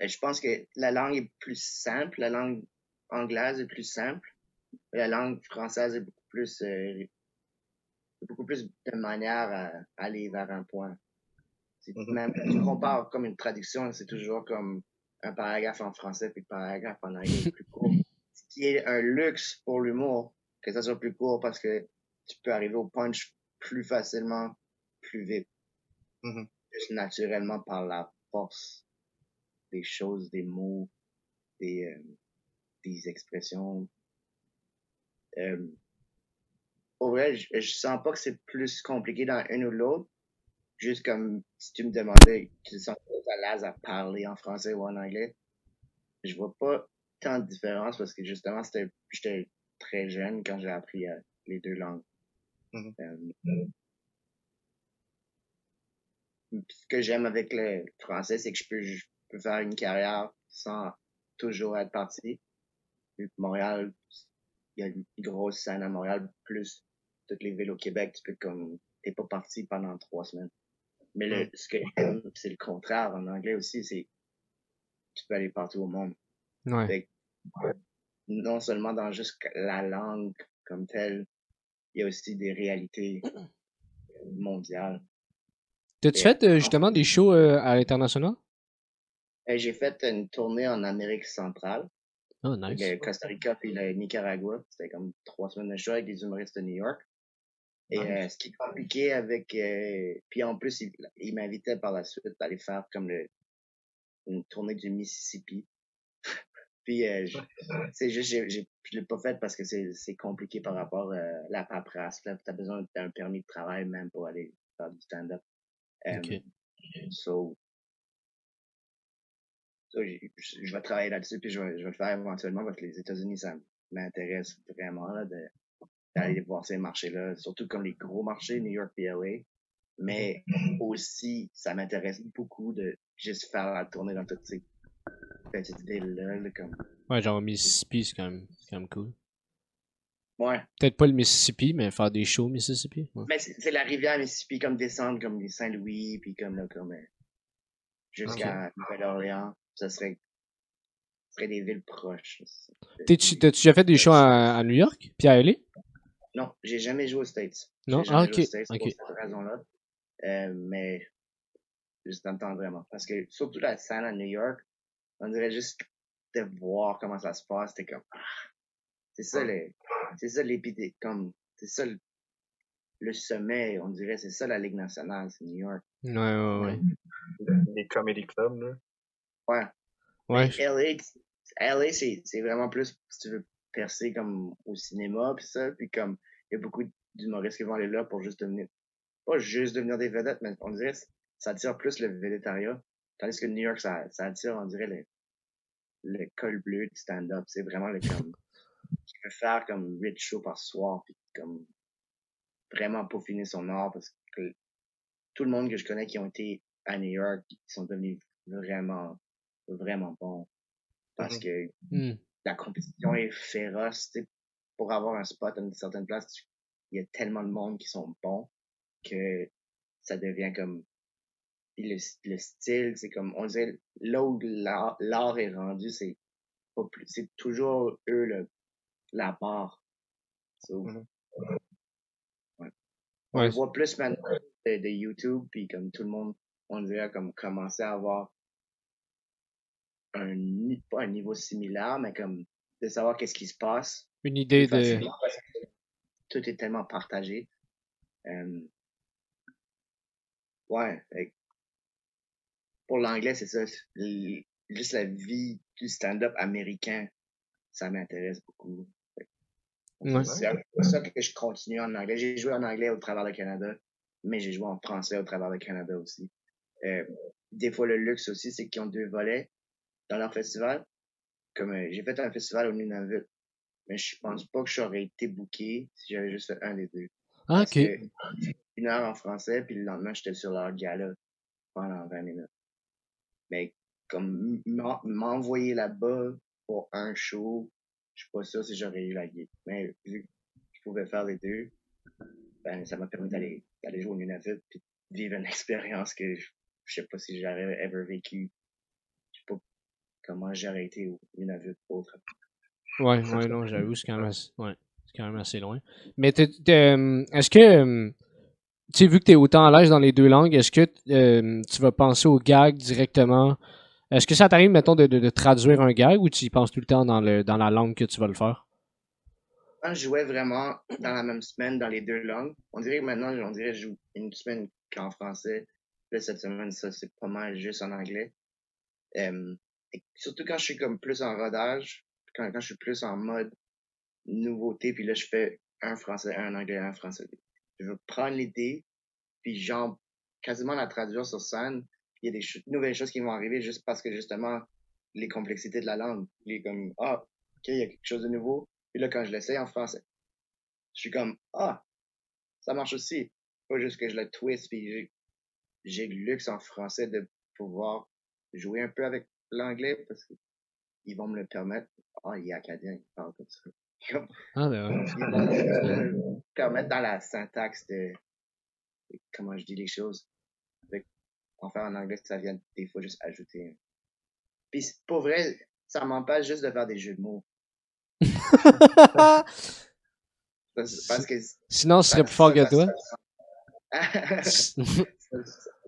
euh, je pense que la langue est plus simple, la langue anglaise est plus simple. La langue française est beaucoup plus, euh, beaucoup plus de manière à aller vers un point. Mhm. même, tu compares comme une traduction, c'est toujours comme un paragraphe en français puis un paragraphe en anglais plus court. Ce qui est un luxe pour l'humour, que ça soit plus court parce que tu peux arriver au punch plus facilement, plus vite. Mhm. Juste naturellement par la force des choses, des mots, des, euh, des expressions. Euh, au vrai, je, je sens pas que c'est plus compliqué dans une ou l'autre. Juste comme si tu me demandais, tu te sens plus à l'aise à parler en français ou en anglais. Je vois pas tant de différence parce que justement, c'était, j'étais très jeune quand j'ai appris euh, les deux langues. Mhm. Euh, ce que j'aime avec le français, c'est que je peux, je peux faire une carrière sans toujours être parti. Montréal, il y a une grosse scène à Montréal, plus toutes les villes au Québec, tu peux comme, t'es pas parti pendant trois semaines. Mais le, ce que j'aime, c'est le contraire en anglais aussi, c'est, tu peux aller partout au monde. Ouais. Fait que, non seulement dans juste la langue comme telle, il y a aussi des réalités mondiales. T'as-tu fait euh, justement des shows euh, à l'international? Et j'ai fait une tournée en Amérique centrale, Oh, nice. le Costa Rica puis le Nicaragua. C'était comme trois semaines de show avec des humoristes de New York. Et Nice. euh, ce qui est compliqué avec... euh, puis en plus, il, il m'invitait par la suite à aller faire comme le, une tournée du Mississippi. [laughs] puis euh, je- c'est juste, j'ai, j'ai, je l'ai pas fait parce que c'est, c'est compliqué par rapport à la paperasse. Là, t'as besoin d'un permis de travail même pour aller faire du stand-up. Euh, Ok. So, je, vais travailler là-dessus, puis je vais, je vais le faire éventuellement parce que les États-Unis, ça m'intéresse vraiment là, d'aller voir ces marchés-là, surtout comme les gros marchés, New York et LA. Mais aussi, ça m'intéresse beaucoup de juste faire la tournée dans toutes ces petites villes-là. Comme... Ouais, genre Mississippi, c'est quand même, quand même cool. Ouais. Peut-être pas le Mississippi, mais faire des shows au Mississippi. Mais c'est la rivière Mississippi, comme descendre comme les Saint-Louis, puis comme là, comme euh, jusqu'à Nouvelle-Orléans. Ça serait, ça serait des villes proches. T'as-tu déjà fait des shows à, New York, puis à LA? Non, j'ai jamais joué aux States. Non? Ah, ok. States Pour cette raison-là. Euh, mais, juste temps vraiment. Parce que, surtout la scène à New York, on dirait juste de voir comment ça se passe, c'était comme, ah, c'est ça les, c'est ça l'épidémie, comme, c'est ça le, sommet, on dirait, c'est ça la Ligue nationale, c'est New York. Ouais, ouais, ouais. Les comedy clubs, là. Ouais. Ouais. LA, LA c'est, c'est vraiment plus, si tu veux percer comme au cinéma, puis ça, puis comme, il y a beaucoup d'humoristes qui vont aller là pour juste devenir, pas juste devenir des vedettes, mais on dirait, ça attire plus le végétariat. Tandis que New York, ça, ça attire, on dirait, le, le col bleu du stand-up. C'est vraiment le comme, je peux faire comme 8 shows par soir, puis comme vraiment peaufiner son art parce que tout le monde que je connais qui ont été à New York, ils sont devenus vraiment, vraiment bons. Parce mm-hmm. que mm. la compétition est féroce. Pour avoir un spot à une certaine place, il y a tellement de monde qui sont bons que ça devient comme le, le style, c'est comme on dirait là où l'art est rendu, c'est pas plus c'est toujours eux le la part. Mm-hmm. ouais. On voit plus maintenant de, YouTube, puis comme tout le monde, on dirait comme commencer à avoir un, pas un niveau similaire, mais comme de savoir qu'est-ce qui se passe. Une idée de... Tout est tellement partagé. Euh, ouais. Pour l'anglais, c'est ça. Juste la vie du stand-up américain, ça m'intéresse beaucoup. C'est pour ça que je continue en anglais. J'ai joué en anglais au travers du Canada, mais j'ai joué en français au travers du Canada aussi. Euh, des fois, le luxe aussi, c'est qu'ils ont deux volets dans leur festival. Comme euh, j'ai fait un festival au Nunavut, mais je pense pas que j'aurais été booké si j'avais juste fait un des deux. Ah, ok. Une heure en français, puis le lendemain, j'étais sur leur gala pendant 20 minutes. Mais comme m'envoyer là-bas pour un show, je suis pas sûr si j'aurais eu la guide. Mais vu que je pouvais faire les deux, ben, ça m'a permis d'aller, d'aller jouer au Nunavut puis vivre une [laughs] expérience que je, je sais pas si j'aurais ever vécu. Comment j'aurais été au Nunavut autre. Ouais, [laughs] ouais, non, j'avoue, c'est quand même assez, ouais, c'est quand même assez loin. Mais euh, est-ce que, euh, tu sais, vu que tu es autant à l'aise dans les deux langues, est-ce que euh, tu vas penser au gag directement? Est-ce que ça t'arrive, mettons, de, de, traduire un gag ou tu y penses tout le temps dans, le, dans la langue que tu vas le faire? Quand je jouais vraiment dans la même semaine dans les deux langues, on dirait que maintenant, on dirait que je joue une semaine qu'en français. Là, cette semaine, ça, c'est pas mal juste en anglais. Surtout quand je suis comme plus en rodage, quand, quand je suis plus en mode nouveauté, puis là, je fais un français, un anglais, un français. Je veux prendre l'idée, puis genre, quasiment la traduire sur scène, il y a des nouvelles choses qui vont arriver juste parce que justement, les complexités de la langue. Il est comme, ah, ok, il y a quelque chose de nouveau. Puis là, quand je l'essaye en français, je suis comme, ah, ça marche aussi. Pas juste que je le twist, puis j'ai le luxe en français de pouvoir jouer un peu avec l'anglais parce qu'ils vont me le permettre. Ah, il est acadien, il parle comme ça. ah, ben Ils vont me permettre dans la syntaxe de comment je dis les choses en faire en anglais, ça vient des fois juste ajouter. Puis pour vrai, ça m'empêche juste de faire des jeux de mots. parce, que sinon, ce serait plus fort que toi.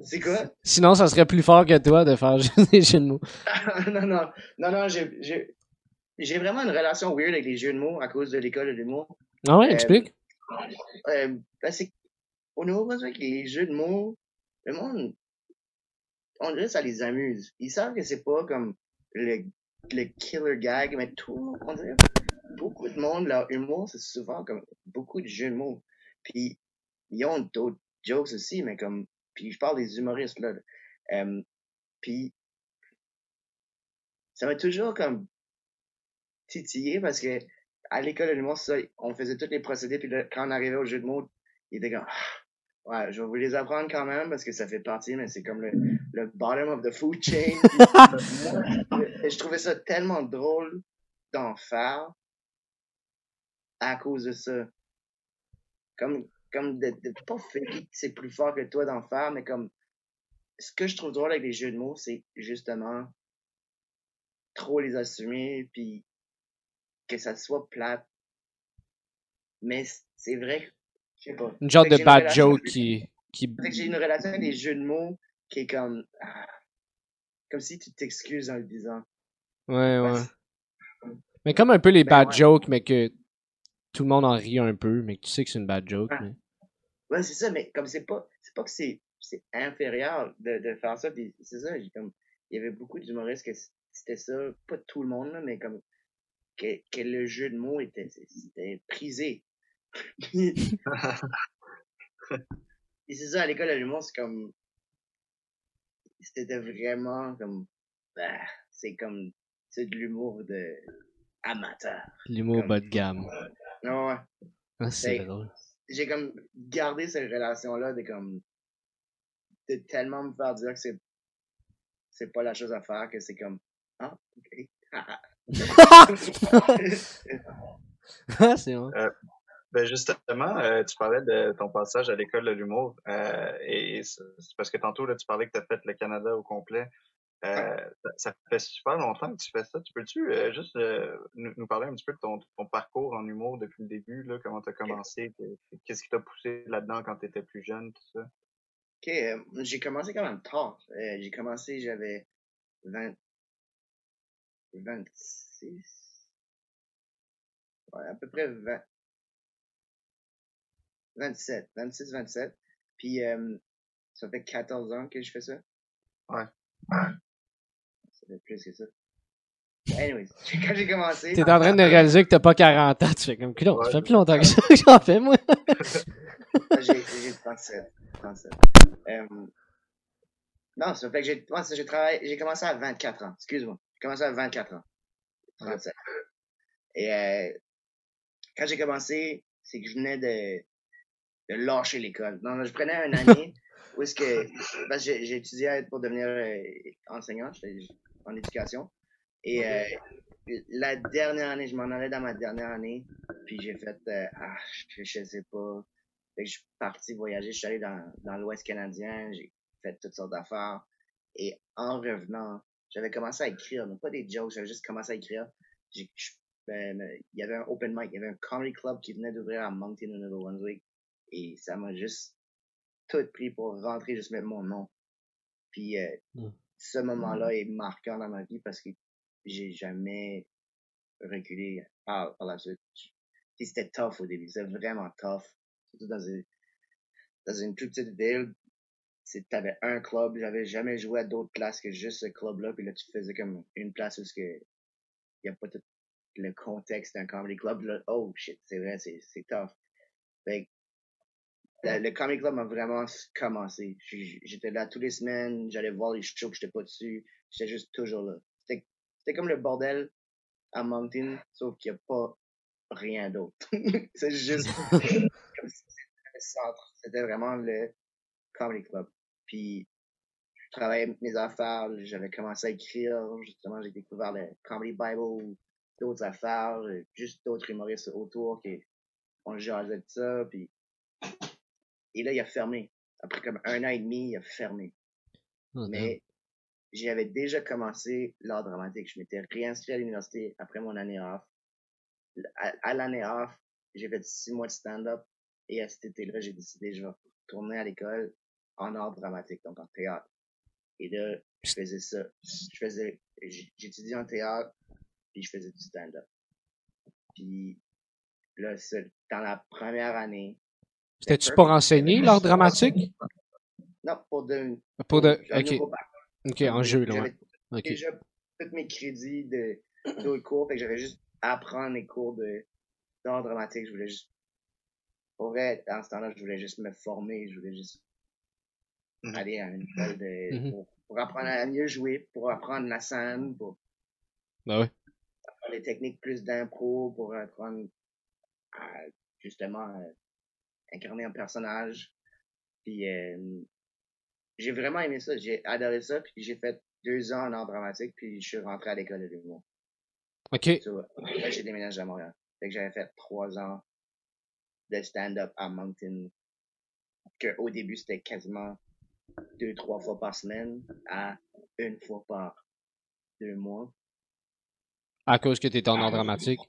C'est quoi? Sinon, ça serait plus fort que toi de faire [laughs] juste des jeux de mots. [laughs] non, non, non, non, j'ai, j'ai vraiment une relation weird avec les jeux de mots à cause de l'école de l'humour. Ah ouais, explique. Euh, euh, ben, au niveau avec les jeux de mots, le monde, on dirait ça les amuse. Ils savent que c'est pas comme le, le killer gag, mais tout, on dirait, beaucoup de monde, leur humour, c'est souvent comme beaucoup de jeux de mots. Puis, ils ont d'autres jokes aussi, mais comme, puis je parle des humoristes, là. Euh, puis, ça m'a toujours comme titillé parce que à l'école de l'humour, ça, on faisait tous les procédés, puis là, quand on arrivait au jeu de mots, il était comme, ah, ouais, je vais vous les apprendre quand même parce que ça fait partie, mais c'est comme le, le bottom of the food chain. Et [laughs] je trouvais ça tellement drôle d'en faire à cause de ça. Comme, comme de, de pas faire que c'est plus fort que toi d'en faire, mais comme, ce que je trouve drôle avec les jeux de mots, c'est justement trop les assumer, puis que ça soit plate. Mais c'est vrai, je sais pas. Une genre de bad joke qui. qui... J'ai une relation avec les jeux de mots qui est comme, ah, comme si tu t'excuses en le disant. Ouais, ouais. Mais comme un peu les Ben bad ouais. jokes, mais que tout le monde en rit un peu, mais que tu sais que c'est une bad joke. Mais- Ouais, c'est ça, mais comme c'est pas, c'est pas que c'est, c'est inférieur de, de faire ça, puis c'est ça, j'ai comme, il y avait beaucoup d'humoristes que c'était ça, pas tout le monde, là, mais comme, que, que le jeu de mots était, c'était prisé. [laughs] Et c'est ça, à l'école l'humour, c'est comme, c'était vraiment comme, bah, c'est comme, c'est de l'humour de amateur. L'humour bas de gamme. Ouais, ouais. Ah, c'est drôle. J'ai comme gardé cette relation-là de comme de tellement me faire dire que c'est c'est pas la chose à faire que c'est comme ah ok Ah, [laughs] c'est vrai. Ben justement, euh, tu parlais de ton passage à l'école de l'humour euh, et c'est c'est parce que tantôt là, tu parlais que tu as fait le Canada au complet. Euh, ça, ça fait super longtemps que tu fais ça. Tu peux-tu euh, juste euh, nous, nous parler un petit peu de ton, ton parcours en humour depuis le début, là, comment tu as commencé, que- qu'est-ce qui t'a poussé là-dedans quand tu étais plus jeune, tout ça? ok j'ai commencé quand même tard. J'ai commencé j'avais 20 26 ouais à peu près 20 27 26 27 puis ça fait 14 ans que je fais ça. Ouais. ça fait plus que ça anyways [laughs] quand j'ai commencé T'es en train de réaliser que t'as pas 40 ans. Tu fais comme, ça Ouais. fait plus longtemps que [laughs] ça que j'en fais, moi. Ah, j'ai j'ai 37. 37. Euh, non, ça fait que j'ai ça, j'ai travaillé, j'ai commencé à 24 ans. Excuse-moi. J'ai commencé à 24 ans. 37. Et euh, quand j'ai commencé, c'est que je venais de, de lâcher l'école. Non, je prenais une année [laughs] où est-ce que parce que étudié pour devenir euh, enseignant, j'étais en éducation. Et euh, la dernière année, je m'en allais dans ma dernière année, puis j'ai fait euh, ah, je, je sais pas. Fait que je suis parti voyager, je suis allé dans, dans l'Ouest canadien, j'ai fait toutes sortes d'affaires. Et en revenant, j'avais commencé à écrire, non pas des jokes, j'avais juste commencé à écrire. J'ai- je- ben, Il y avait un open mic, il y avait un comedy club qui venait d'ouvrir à Moncton, au Nouveau-Brunswick. Et ça m'a juste tout pris pour rentrer, juste mettre mon nom. Puis euh, Mm. Ce moment-là est marquant dans ma vie parce que j'ai jamais reculé par, par la suite. Puis c'était tough au début, c'était vraiment tough. Surtout dans une, dans une toute petite ville. T'avais un club, j'avais jamais joué à d'autres places que juste ce club-là, puis là tu faisais comme une place où ce que y a pas tout le contexte d'un comedy club, là, oh shit, c'est vrai, c'est, c'est tough. Fait le, comedy club m'a vraiment commencé. J'étais là toutes les semaines, j'allais voir les shows que j'étais pas dessus, j'étais juste toujours là. C'était, comme le bordel à Moncton, sauf qu'il y a pas rien d'autre. [laughs] c'est juste [laughs] comme si c'était le centre. C'était vraiment le comedy club. Puis, je travaillais mes affaires, j'avais commencé à écrire, justement, j'ai découvert le Comedy Bible, d'autres affaires, juste d'autres humoristes autour qui on jasait de ça, puis et là, il a fermé. Après comme un an et demi, il a fermé. Oh, Mais j'avais déjà commencé l'art dramatique. Je m'étais réinscrit à l'université après mon année off. À, à l'année off, j'ai fait six mois de stand-up. Et à cet été-là, j'ai décidé je vais retourner à l'école en art dramatique, donc en théâtre. Et là, je faisais ça. Je faisais, j'étudiais en théâtre, puis je faisais du stand-up. Puis là, dans la première année, C'était-tu pour enseigner l'art dramatique? non, pour de, Pour de. Ok. Ok, en jeu, là. Ouais. Ok. déjà tous mes crédits de d'autres cours, fait que j'avais juste à apprendre les cours de d'art dramatique. Je voulais juste, pour vrai, dans ce temps-là, je voulais juste me former, je voulais juste Mhm. aller à une école de, Mhm. pour, pour apprendre à mieux jouer, pour apprendre la scène, pour, Ben ouais. des techniques plus d'impro pour apprendre à justement euh, incarner un personnage. Puis euh, j'ai vraiment aimé ça, j'ai adoré ça, puis j'ai fait deux ans en art dramatique, puis je suis rentré à l'école de l'humour. OK. là, j'ai déménagé à Montréal. Fait que j'avais fait trois ans de stand-up à Moncton. Que au début, c'était quasiment deux, trois fois par semaine à une fois par deux mois. À cause que tu étais en art dramatique?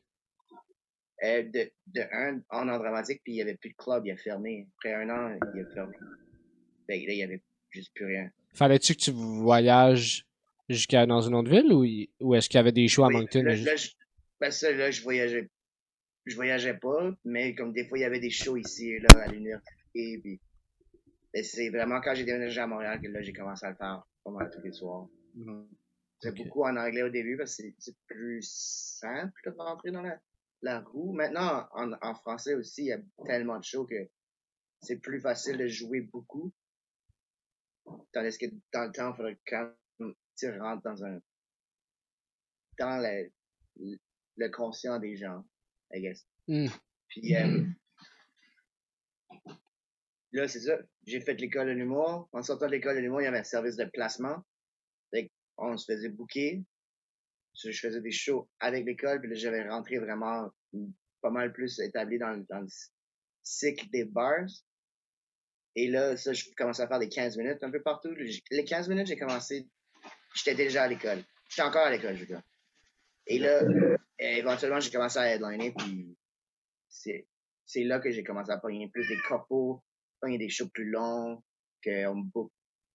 Euh, de, de un, en art dramatique, puis il y avait plus de club, il a fermé. Après un an, il a fermé. Que là, il y avait juste plus rien. Fallait-tu que tu voyages jusqu'à dans une autre ville ou, ou est-ce qu'il y avait des shows à Oui, Moncton? Là, là, je, ben ça, là, je voyageais, je voyageais pas, mais comme des fois, il y avait des shows ici et là, à l'université, puis ben, c'est vraiment quand j'ai déménagé à Montréal que là, j'ai commencé à le faire mal tous les soirs. C'est Ok. beaucoup en anglais au début parce que c'est- c'est plus simple de rentrer dans la, la roue. Maintenant, en, en français aussi, il y a tellement de shows que c'est plus facile de jouer beaucoup. Tandis que dans le temps, il faudrait quand tu rentres dans un, dans le, le conscient des gens, I guess. Hmm. Puis, euh, là, c'est ça. J'ai fait l'école de l'humour. En sortant de l'école de l'humour, il y avait un service de placement. Fait on se faisait booker. Je faisais des shows avec l'école, puis là, j'avais rentré vraiment pas mal plus établi dans, dans le cycle des bars. Et là, ça, je commençais à faire des 15 minutes un peu partout. Les 15 minutes, j'ai commencé, j'étais déjà à l'école. J'étais encore à l'école, je veux dire. Et là, éventuellement, j'ai commencé à headliner, puis c'est, c'est là que j'ai commencé à pogner plus des copeaux, pogner des shows plus longs, qu'on me book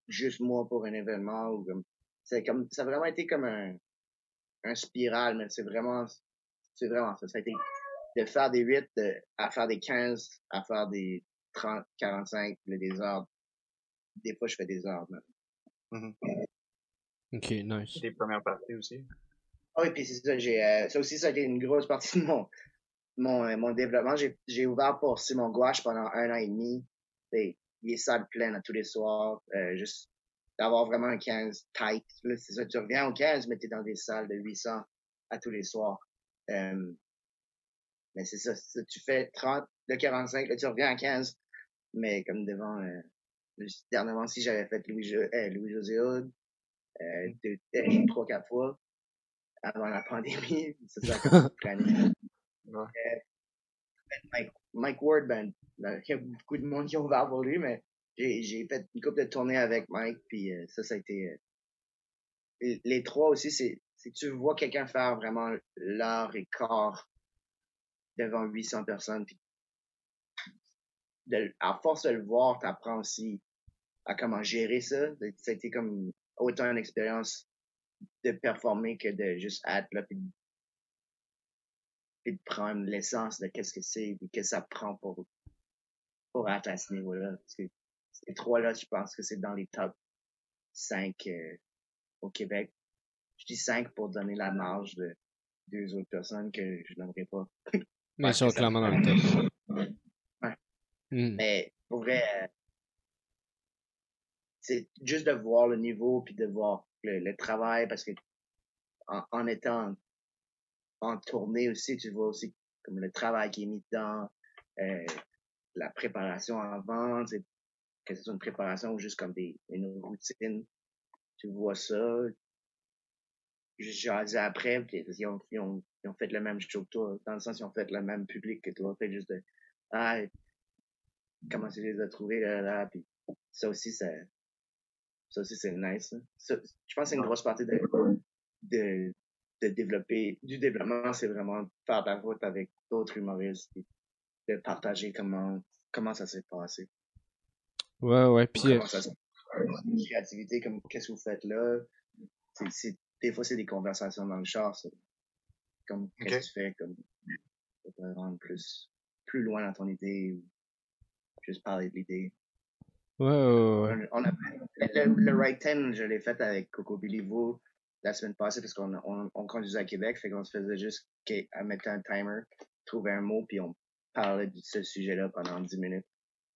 juste moi pour un événement, ou comme, c'est comme, ça a vraiment été comme un, un spiral, mais c'est vraiment, c'est vraiment ça. Ça a été de faire des 8 de- à faire des 15, à faire des 30, 45, puis là, des fois, je fais des heures, même. OK, nice. Des premières parties aussi. Ah oui, puis c'est ça, j'ai, euh, ça aussi, ça a été une grosse partie de mon, mon, euh, mon développement. J'ai, j'ai ouvert pour Simon Gouache pendant un an et demi. Et, les salles pleines à tous les soirs. Euh, juste d'avoir vraiment un 15 tight. Là, c'est ça, tu reviens au 15, mais t'es dans des salles de 800 à tous les soirs. Euh, mais c'est ça, ça, tu fais 30, de 45, là, tu reviens à 15. Mais comme devant, euh, dernièrement, si j'avais fait Louis, euh, Louis-José Hood, euh, deux, euh, trois, quatre fois avant la pandémie. [laughs] C'est ça. Ouais. Euh, Mike, Mike Ward, ben, ben, il y a beaucoup de monde qui ont ouvert pour lui, mais j'ai, fait une couple de tournées avec Mike, puis euh, ça, ça a été... euh, les, trois aussi, c'est, que tu vois quelqu'un faire vraiment l'heure et quart devant 800 personnes, puis à force de le voir, t'apprends aussi à comment gérer ça. Ça a été comme autant une expérience de performer que de juste être là puis de, puis prendre l'essence de qu'est-ce que c'est et qu'est-ce que ça prend pour pour être à ce niveau-là. Ces trois-là, je pense que c'est dans les top 5 euh, au Québec. Je dis 5 pour donner la marge de deux autres personnes que je n'aimerais pas. [laughs] Mais ils sont c'est clairement dans le top. Ouais. Hmm. Mais pour vrai, euh, c'est juste de voir le niveau puis de voir le, le travail parce que en, en étant en tournée aussi, tu vois aussi comme le travail qui est mis dedans, euh, la préparation avant, sais, que ce soit une préparation ou juste comme des une routine. Tu vois ça. J'ai dit après, ils ont, ils, ont, ils ont fait le même show que toi, dans le sens ils ont fait le même public que toi, fait juste de ah comment tu les as trouvés là, là, puis ça aussi ça ça aussi c'est nice. hein. Ça, je pense que c'est une grosse partie de, de de développer du développement, c'est vraiment faire la route avec d'autres humoristes et de partager comment comment ça s'est passé. Ouais, ouais. Puis, euh, ça passé. créativité, comme qu'est-ce que vous faites là? C'est, c'est, des fois c'est des conversations dans le char, ça. Comme qu'est-ce que tu fais, comme pour te rendre plus plus loin dans ton idée ou juste parler de l'idée? ouais, ouais, ouais. On, on a, le, le Right Ten, je l'ai fait avec Coco Bilivo la semaine passée parce qu'on on, on conduisait à Québec, fait qu'on se faisait juste à mettre un timer, trouver un mot, puis on parlait de ce sujet-là pendant 10 minutes.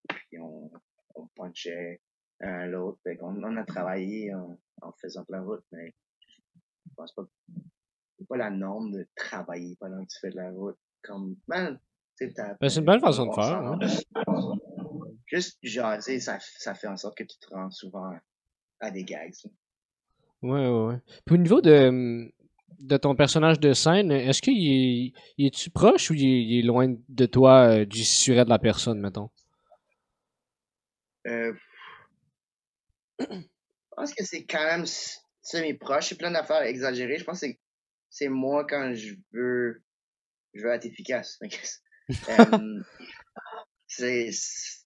Puis on, on punchait un à l'autre. On a travaillé en, en faisant de la route, mais je pense pas c'est pas la norme de travailler pendant que tu fais de la route. Comme, ben, Ben, c'est une bonne façon de faire. hein. Juste jaser, ça, ça fait en sorte que tu te rends souvent à des gags. Ouais, ouais, ouais. Puis au niveau de, de ton personnage de scène, est-ce qu'il est, est-tu proche ou il est, il est loin de toi, euh, du suret de la personne, mettons? Euh, je pense que c'est quand même semi-proche. C'est plein d'affaires exagérées. Je pense que c'est- moi quand je veux, je veux être efficace. [laughs] C'est, c'est-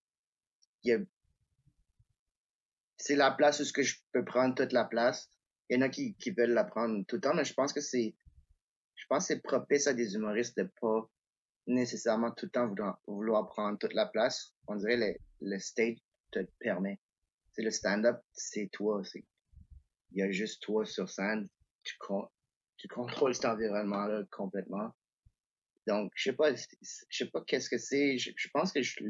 la place où ce que je peux prendre toute la place. Il y en a qui, qui veulent la prendre tout le temps, mais je pense que c'est, je pense c'est propice à des humoristes de pas nécessairement tout le temps vouloir, vouloir prendre toute la place. On dirait le, le stage te le permet. C'est le stand-up, c'est toi. C'est, il y a juste toi sur scène. Tu, con, tu contrôles cet environnement-là complètement. Donc, je sais pas, je sais pas qu'est-ce que c'est. Je, je pense que je, suis-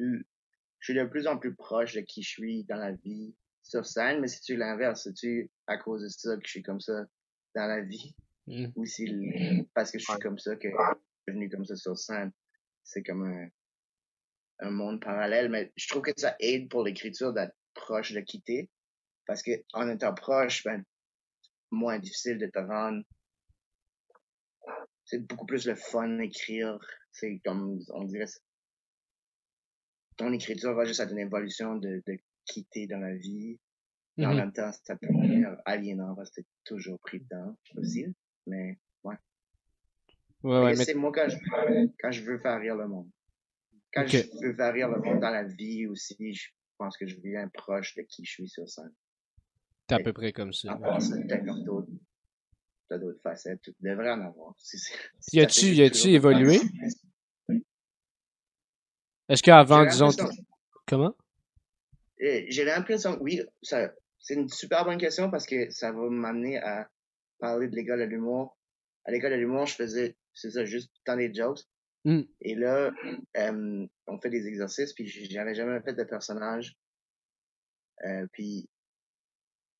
je suis de plus en plus proche de qui je suis dans la vie sur scène, mais si tu l'inverse, si tu à cause de ça que je suis comme ça dans la vie, Mm. ou le- parce que je suis comme ça que je suis devenu comme ça sur scène. C'est comme un, un monde parallèle, mais je trouve que ça aide pour l'écriture d'être proche de quitter. Parce que en étant proche, ben, moins difficile de te rendre. C'est beaucoup plus le fun d'écrire. C'est comme, on dirait, ton écriture va juste être une évolution de, de quitter dans la vie. En Mhm. même temps, ça peut devenir aliénant parce que t'es toujours pris dedans aussi. Mais, Ouais, ouais, Mais mais c'est moi quand je, quand je veux faire rire le monde. Quand je veux rire le monde dans la vie aussi, je pense que je viens proche de qui je suis sur scène. t'es à peu près comme ça. En t'as comme d'autres, t'as d'autres facettes, tu devrais en avoir. Si, si- si Y a-tu- évolué? Est-ce qu'avant, disons... Comment? Euh, J'ai l'impression, oui, ça, c'est une super bonne question parce que ça va m'amener à parler de l'école de l'humour. À l'école de l'humour, je faisais, c'est ça, juste tant des jokes. Mm. Et là, euh, on fait des exercices, puis j'avais jamais fait de personnage. Euh, puis,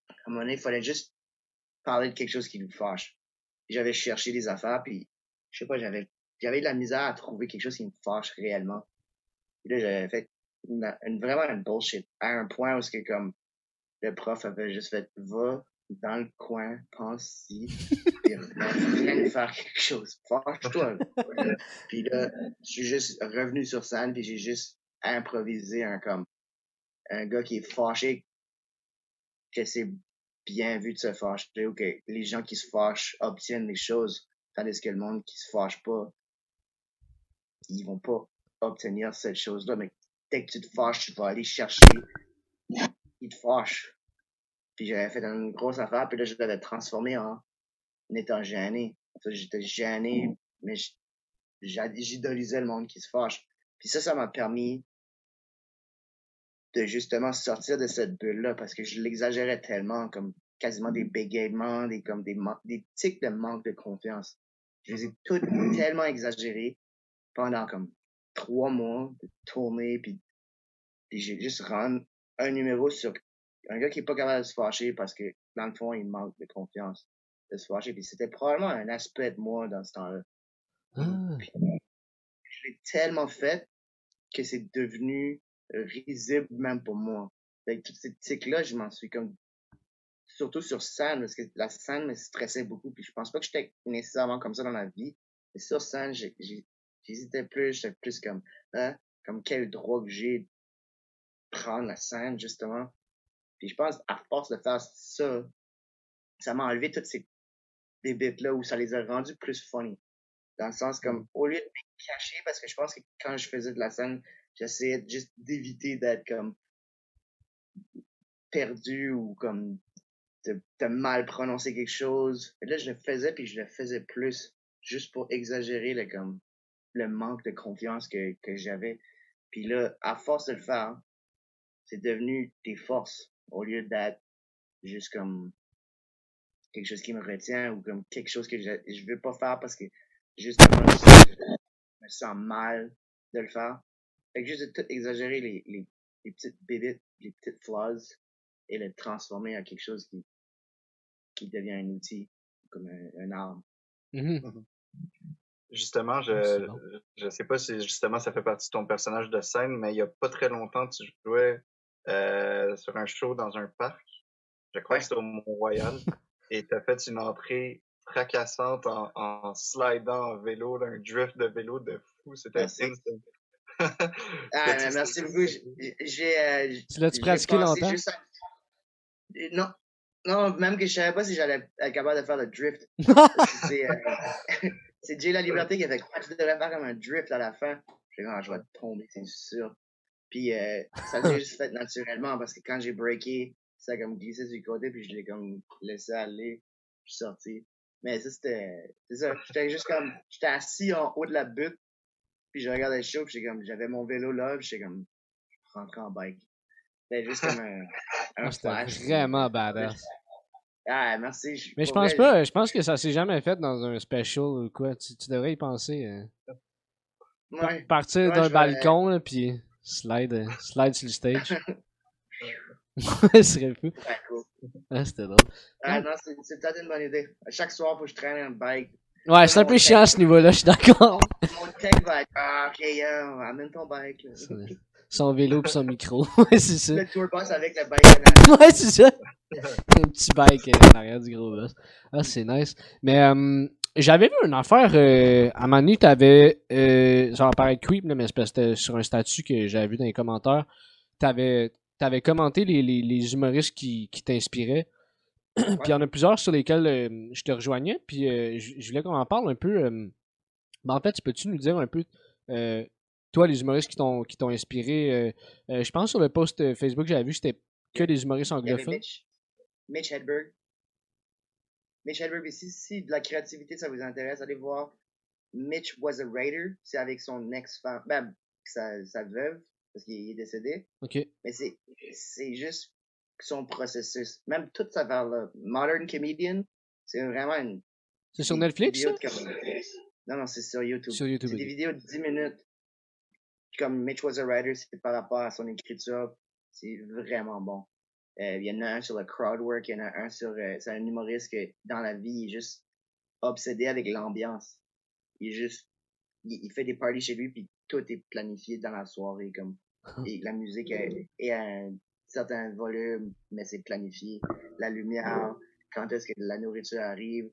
à un moment donné, il fallait juste parler de quelque chose qui nous fâche. J'avais cherché des affaires, puis, je sais pas, j'avais, j'avais de la misère à trouver quelque chose qui me fâche réellement. Puis là, j'avais fait une, vraiment une bullshit. À un point où c'est comme, le prof avait juste fait, va dans le coin, pense-y, puis viens de faire quelque chose. Fâche-toi. [laughs] puis là, je suis juste revenu sur scène, puis j'ai juste improvisé un, comme, un gars qui est fâché, que c'est bien vu de se fâcher, ou que les gens qui se fâchent obtiennent des choses, tandis que le monde qui se fâche pas, ils vont pas obtenir cette chose-là, mais dès que tu te fâches, tu vas aller chercher, il te fâche. Puis j'avais fait une grosse affaire, puis là, je l'avais transformé en, en étant gêné. En fait, J'étais gêné, mais j'- j'a- j'idolisais le monde qui se fâche. Puis ça, ça m'a permis de justement sortir de cette bulle-là, parce que je l'exagérais tellement, comme quasiment des bégaiements, des, comme des, des tics de manque de confiance. Je les ai toutes tellement exagérés pendant comme trois mois de tournée, puis, puis j'ai juste rendu un numéro sur un gars qui est pas capable de se fâcher parce que dans le fond, il manque de confiance de se fâcher. Puis c'était probablement un aspect de moi dans ce temps-là. Ah. Je l'ai tellement fait que c'est devenu risible même pour moi. Avec toutes ces tics-là, je m'en suis comme surtout sur scène, parce que la scène me stressait beaucoup. Puis je pense pas que j'étais nécessairement comme ça dans la vie. Mais sur scène, j'hésitais plus, j'étais plus comme, hein, comme quel droit que j'ai de prendre la scène, justement. Puis je pense, à force de faire ça, ça m'a enlevé toutes ces bébites-là où ça les a rendus plus funny. Dans le sens comme, au lieu de me cacher, parce que je pense que quand je faisais de la scène, j'essayais juste d'éviter d'être comme perdu ou comme de, de mal prononcer quelque chose. Et là, je le faisais puis je le faisais plus juste pour exagérer le comme le manque de confiance que, que j'avais. Puis là, à force de le faire, c'est devenu des forces au lieu d'être juste comme quelque chose qui me retient ou comme quelque chose que je, je veux pas faire parce que justement je me sens mal de le faire. Fait que juste de tout exagérer les, les, les petites bébites, les petites flaws et le transformer en quelque chose qui, qui devient un outil, comme un, un arme. Mhm. Justement, Ah, c'est je, bon. je sais pas si justement ça fait partie de ton personnage de scène, mais il y a pas très longtemps, tu jouais euh, sur un show dans un parc. Je crois Ouais. que c'était au Mont-Royal. [laughs] et tu as fait une entrée fracassante en, en slidant en vélo, là, un drift de vélo de fou. C'était Merci. instant. Ah, [laughs] mais merci beaucoup. J'ai, j'ai, euh, l'as-tu pratiqué longtemps? juste à- Non. Non, même que je savais pas si j'allais être capable de faire le drift. [laughs] c'est, euh, c'est Jay La Liberté qui a fait quoi? Tu devrais faire comme un drift à la fin. J'ai dit, ah, je vais tomber, c'est sûr. Puis, euh, ça s'est [laughs] juste fait naturellement parce que quand j'ai breaké, ça a comme glissé le côté puis je l'ai comme laissé aller. Je suis sorti. Mais ça, c'était, c'est ça. J'étais juste comme, j'étais assis en haut de la butte puis je regardais le show puis comme, j'avais mon vélo là puis j'étais comme, je rentrais en bike. C'était juste comme un, un Ah, C'était flash. vraiment badass. Ah, merci. je- Mais je pense vrai, pas, je pense que ça s'est jamais fait dans un special ou quoi. Tu, tu devrais y penser. Ouais. Partir Ouais, d'un vais- balcon, là, puis slide, euh, slide sur le stage. [laughs] [laughs] Ce serait fou. Ouais, cool. Ah, c'était drôle. Ah non, c'est peut-être une bonne idée. À chaque soir, faut que je traîne un bike. Ouais, c'est un peu chiant à ce niveau-là, je suis d'accord. Mon tech va être, ah, ok, yo, amène ton bike. Son vélo pis son micro. [laughs] ouais, c'est ça. Le tour bus avec le bike en arrière. Ouais, c'est ça. Un petit bike euh, en arrière du gros boss. Ah, c'est nice. Mais euh, j'avais vu une affaire, euh, à un moment donné, t'avais, euh, ça va paraître creep, là, mais c'était sur un statut que j'avais vu dans les commentaires. T'avais, t'avais commenté les, les, les humoristes qui, qui t'inspiraient. [clears throat] puis il y en a plusieurs sur lesquels euh, je te rejoignais. Puis euh, je voulais qu'on en parle un peu. euh, ben, en fait, peux-tu nous dire un peu, toi, les humoristes qui t'ont, qui t'ont inspiré Je pense sur le post Facebook que j'avais vu, c'était que des humoristes anglophones. Mitch, Mitch Hedberg. Mitch Hedberg, et si, de la créativité ça vous intéresse, allez voir Mitch Was a Writer. C'est avec son ex-femme, ben, sa, sa veuve, parce qu'il est décédé. Ok. Mais c'est, c'est juste son processus. Même toute sa là Modern Comedian, c'est vraiment une. C'est sur Netflix, ça? Non, non, c'est sur YouTube. Sur YouTube. C'est des vidéos de 10 minutes. Comme Mitch Was a Writer, c'est par rapport à son écriture. C'est vraiment bon. Euh, il y en a un sur le crowd work, il y en a un sur... euh, c'est un humoriste que, dans la vie, il est juste obsédé avec l'ambiance. Il est juste... Il, il fait des parties chez lui, puis tout est planifié dans la soirée, comme... [laughs] Et la musique est, est à un certain volume, mais c'est planifié. La lumière, quand est-ce que la nourriture arrive,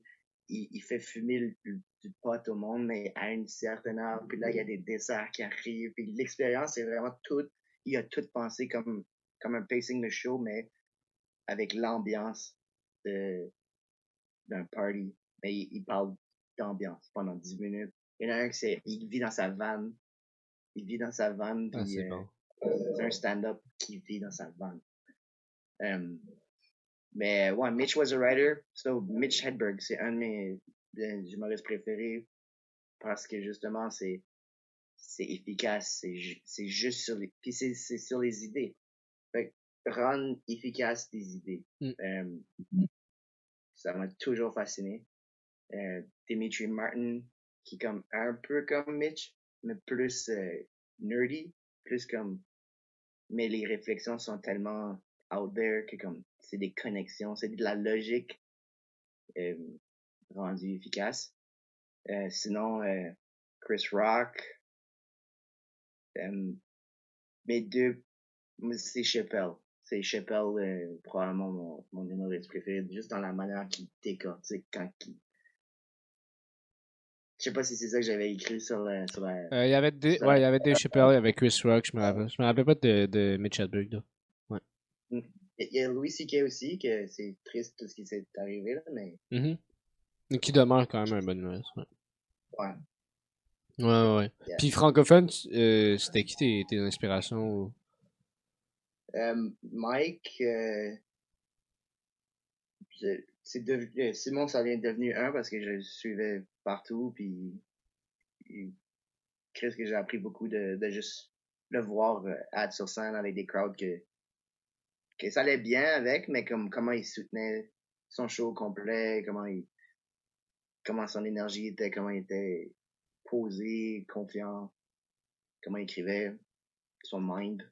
il, il fait fumer le- le- du pot au monde, mais à une certaine heure. Puis là, il y a des desserts qui arrivent. Puis l'expérience, c'est vraiment tout. Il a tout pensé comme, comme un pacing de show, mais avec l'ambiance de, d'un party. Mais il, il parle d'ambiance pendant 10 minutes. Il y en a un qui c'est, il vit dans sa van. Il vit dans sa van, Ah, c'est euh, bon. un stand-up qui vit dans sa van. Euh, mais ouais, Mitch was a writer. So, Mitch Hedberg, c'est un de mes humoristes préférés parce que justement, c'est c'est efficace, c'est c'est juste sur les puis c'est c'est sur les idées. Rendre efficace des idées. Mm. Euh, ça m'a toujours fasciné. Euh, Dimitri Martin, qui est comme un peu comme Mitch, mais plus euh, nerdy, plus comme mais les réflexions sont tellement out there que comme c'est des connexions, c'est de la logique euh, rendue efficace. Euh, sinon, euh, Chris Rock, mes deux, c'est Chappelle. C'est Chappelle, euh, probablement mon, mon humoriste préféré, juste dans la manière qu'il décortique quand il... Je sais pas si c'est ça que j'avais écrit sur la, sur la, Euh, Il y avait des, ouais, il y avait Dave Chappelle, il y avait Chris Rock, je me rappelle. Je me rappelle pas de, de Mitch Hedberg, là. Il y a Louis C.K. aussi, que c'est triste tout ce qui s'est arrivé, là, mais Mhm. Mais qui demeure quand même un bon humoriste, ouais. ouais. Ouais, ouais, ouais. Yeah. Puis francophone, euh, c'était qui tes, tes inspirations? Euh, Mike, euh, c'est euh, Simon, ça vient devenu un parce que je le suivais partout, puis, qu'est-ce que j'ai appris beaucoup de, de juste le voir euh, être sur scène avec des crowds que, que ça allait bien avec, mais comme comment il soutenait son show complet, comment il, comment son énergie était, comment il était posé, confiant, comment il écrivait, son mind.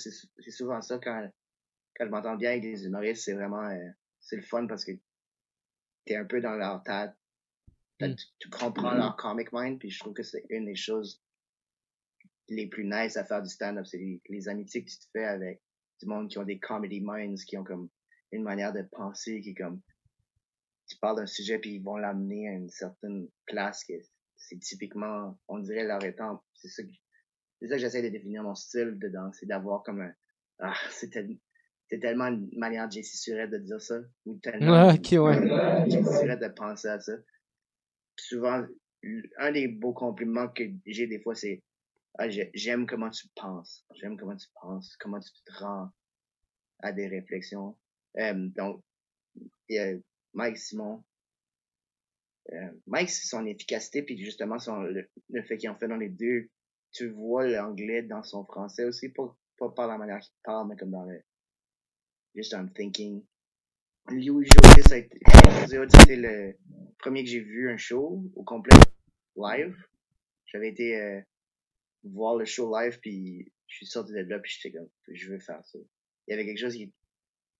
C'est souvent ça quand, quand je m'entends bien avec des humoristes, c'est vraiment, euh, c'est le fun parce que t'es un peu dans leur tête, Tu, Mm. tu comprends leur comic mind, puis je trouve que c'est une des choses les plus nice à faire du stand-up. C'est les, les amitiés que tu te fais avec du monde qui ont des comedy minds, qui ont comme une manière de penser, qui est comme, tu parles d'un sujet puis ils vont l'amener à une certaine place que c'est typiquement, on dirait leur étant, c'est ça que, c'est ça que j'essaie de définir mon style dedans, c'est d'avoir comme un, ah, c'est tel- c'est tellement une manière de JC Surette de dire ça, ou tellement ok, ouais. de JC Surette de penser à ça. Souvent, un des beaux compliments que j'ai des fois, c'est, ah, j'ai- j'aime comment tu penses, j'aime comment tu penses, comment tu te rends à des réflexions. Euh, donc, il y a Mike Simon. Euh, Mike, c'est son efficacité, puis justement son, le, le fait qu'il en fait dans les deux. Tu vois l'anglais dans son français aussi, pas, pas par la manière qu'il parle, mais comme dans le juste un thinking. José, ça a été, c'était le premier que j'ai vu un show au complet live. J'avais été euh, voir le show live, puis je suis sorti de là, puis j'étais comme, je veux faire ça. Il y avait quelque chose qui,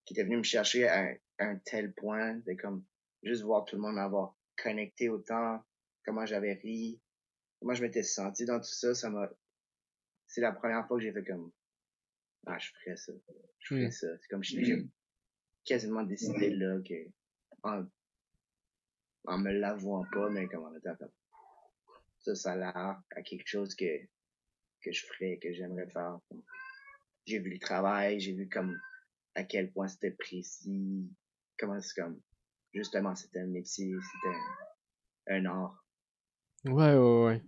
qui était venu me chercher à, un- à un tel point, de comme, juste voir tout le monde avoir connecté autant, comment j'avais ri, comment je m'étais senti dans tout ça, ça m'a, c'est la première fois que j'ai fait comme, ah, je ferais ça, je ferais Mm. ça. C'est comme, j'ai j'ai quasiment décidé là que, en, en me l'avouant pas, mais comme en étant comme, ça, ça a l'air à quelque chose que, que je ferais, que j'aimerais faire. J'ai vu le travail, j'ai vu comme, à quel point c'était précis, comment c'est comme, justement, c'était un métier, c'était un, un art. Ouais, ouais, ouais.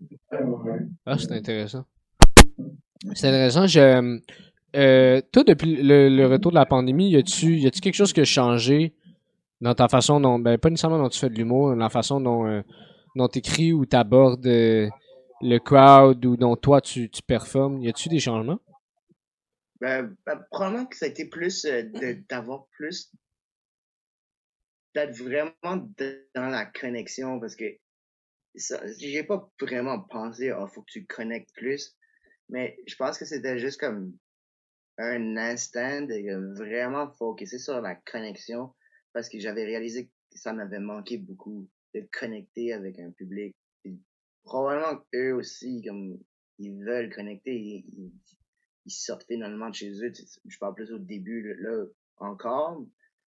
Ah, c'est intéressant. C'est intéressant. Euh, toi, depuis le, le retour de la pandémie, y a-tu, quelque chose qui a changé dans ta façon dont, ben, pas nécessairement dont tu fais de l'humour, la façon dont, euh, dont t'écris ou t'abordes euh, le crowd ou dont toi tu, tu performes? Y a-tu des changements? Ben, ben, probablement que ça a été plus euh, d'avoir plus d'être vraiment dans la connexion parce que j'ai pas vraiment pensé oh faut que tu connectes plus mais je pense que c'était juste comme un instant de vraiment focuser sur la connexion parce que j'avais réalisé que ça m'avait manqué beaucoup de connecter avec un public. Probablement eux aussi comme ils veulent connecter ils, ils, sortent finalement de chez eux. Je parle plus au début là, encore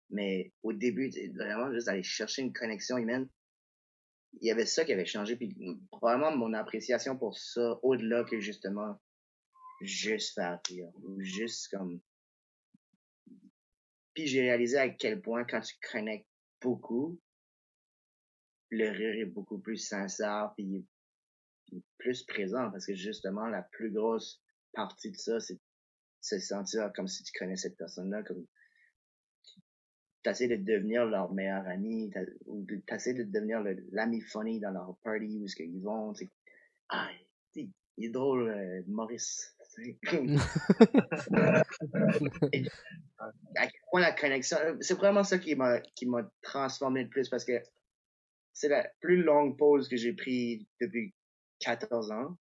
mais au début vraiment juste aller chercher une connexion humaine il y avait ça qui avait changé puis probablement mon appréciation pour ça au-delà que justement juste faire rire ou juste comme puis j'ai réalisé à quel point quand tu connectes beaucoup le rire est beaucoup plus sincère puis, plus présent parce que justement la plus grosse partie de ça c'est se sentir comme si tu connais cette personne-là comme t'essaies de devenir leur meilleur ami, ou t'essaies de devenir l'ami funny dans leur party où est-ce qu'ils vont, tu sais. Ah, il est drôle, euh, Maurice. [laughs] Et à quel point la connexion, c'est vraiment ça qui m'a, qui m'a transformé le plus parce que c'est la plus longue pause que j'ai pris depuis 14 ans.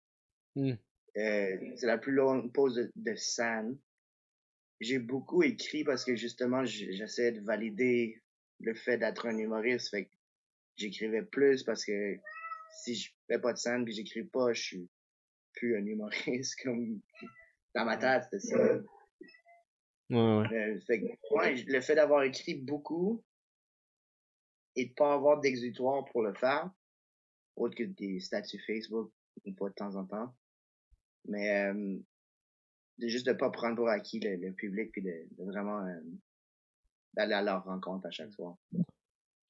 Mm. Euh, c'est la plus longue pause de, de scène. J'ai beaucoup écrit parce que justement, j'essayais de valider le fait d'être un humoriste. Fait que j'écrivais plus parce que si je fais pas de scène puis j'écris pas, je suis plus un humoriste. [laughs] Comme dans ma tête, c'était ça. Ouais, ouais. Euh, fait que, ouais, le fait d'avoir écrit beaucoup et de pas avoir d'exutoire pour le faire, autre que des statuts Facebook une fois de temps en temps, mais euh, de juste de pas prendre pour acquis le, le public puis de, de vraiment euh, d'aller à leur rencontre à chaque soir.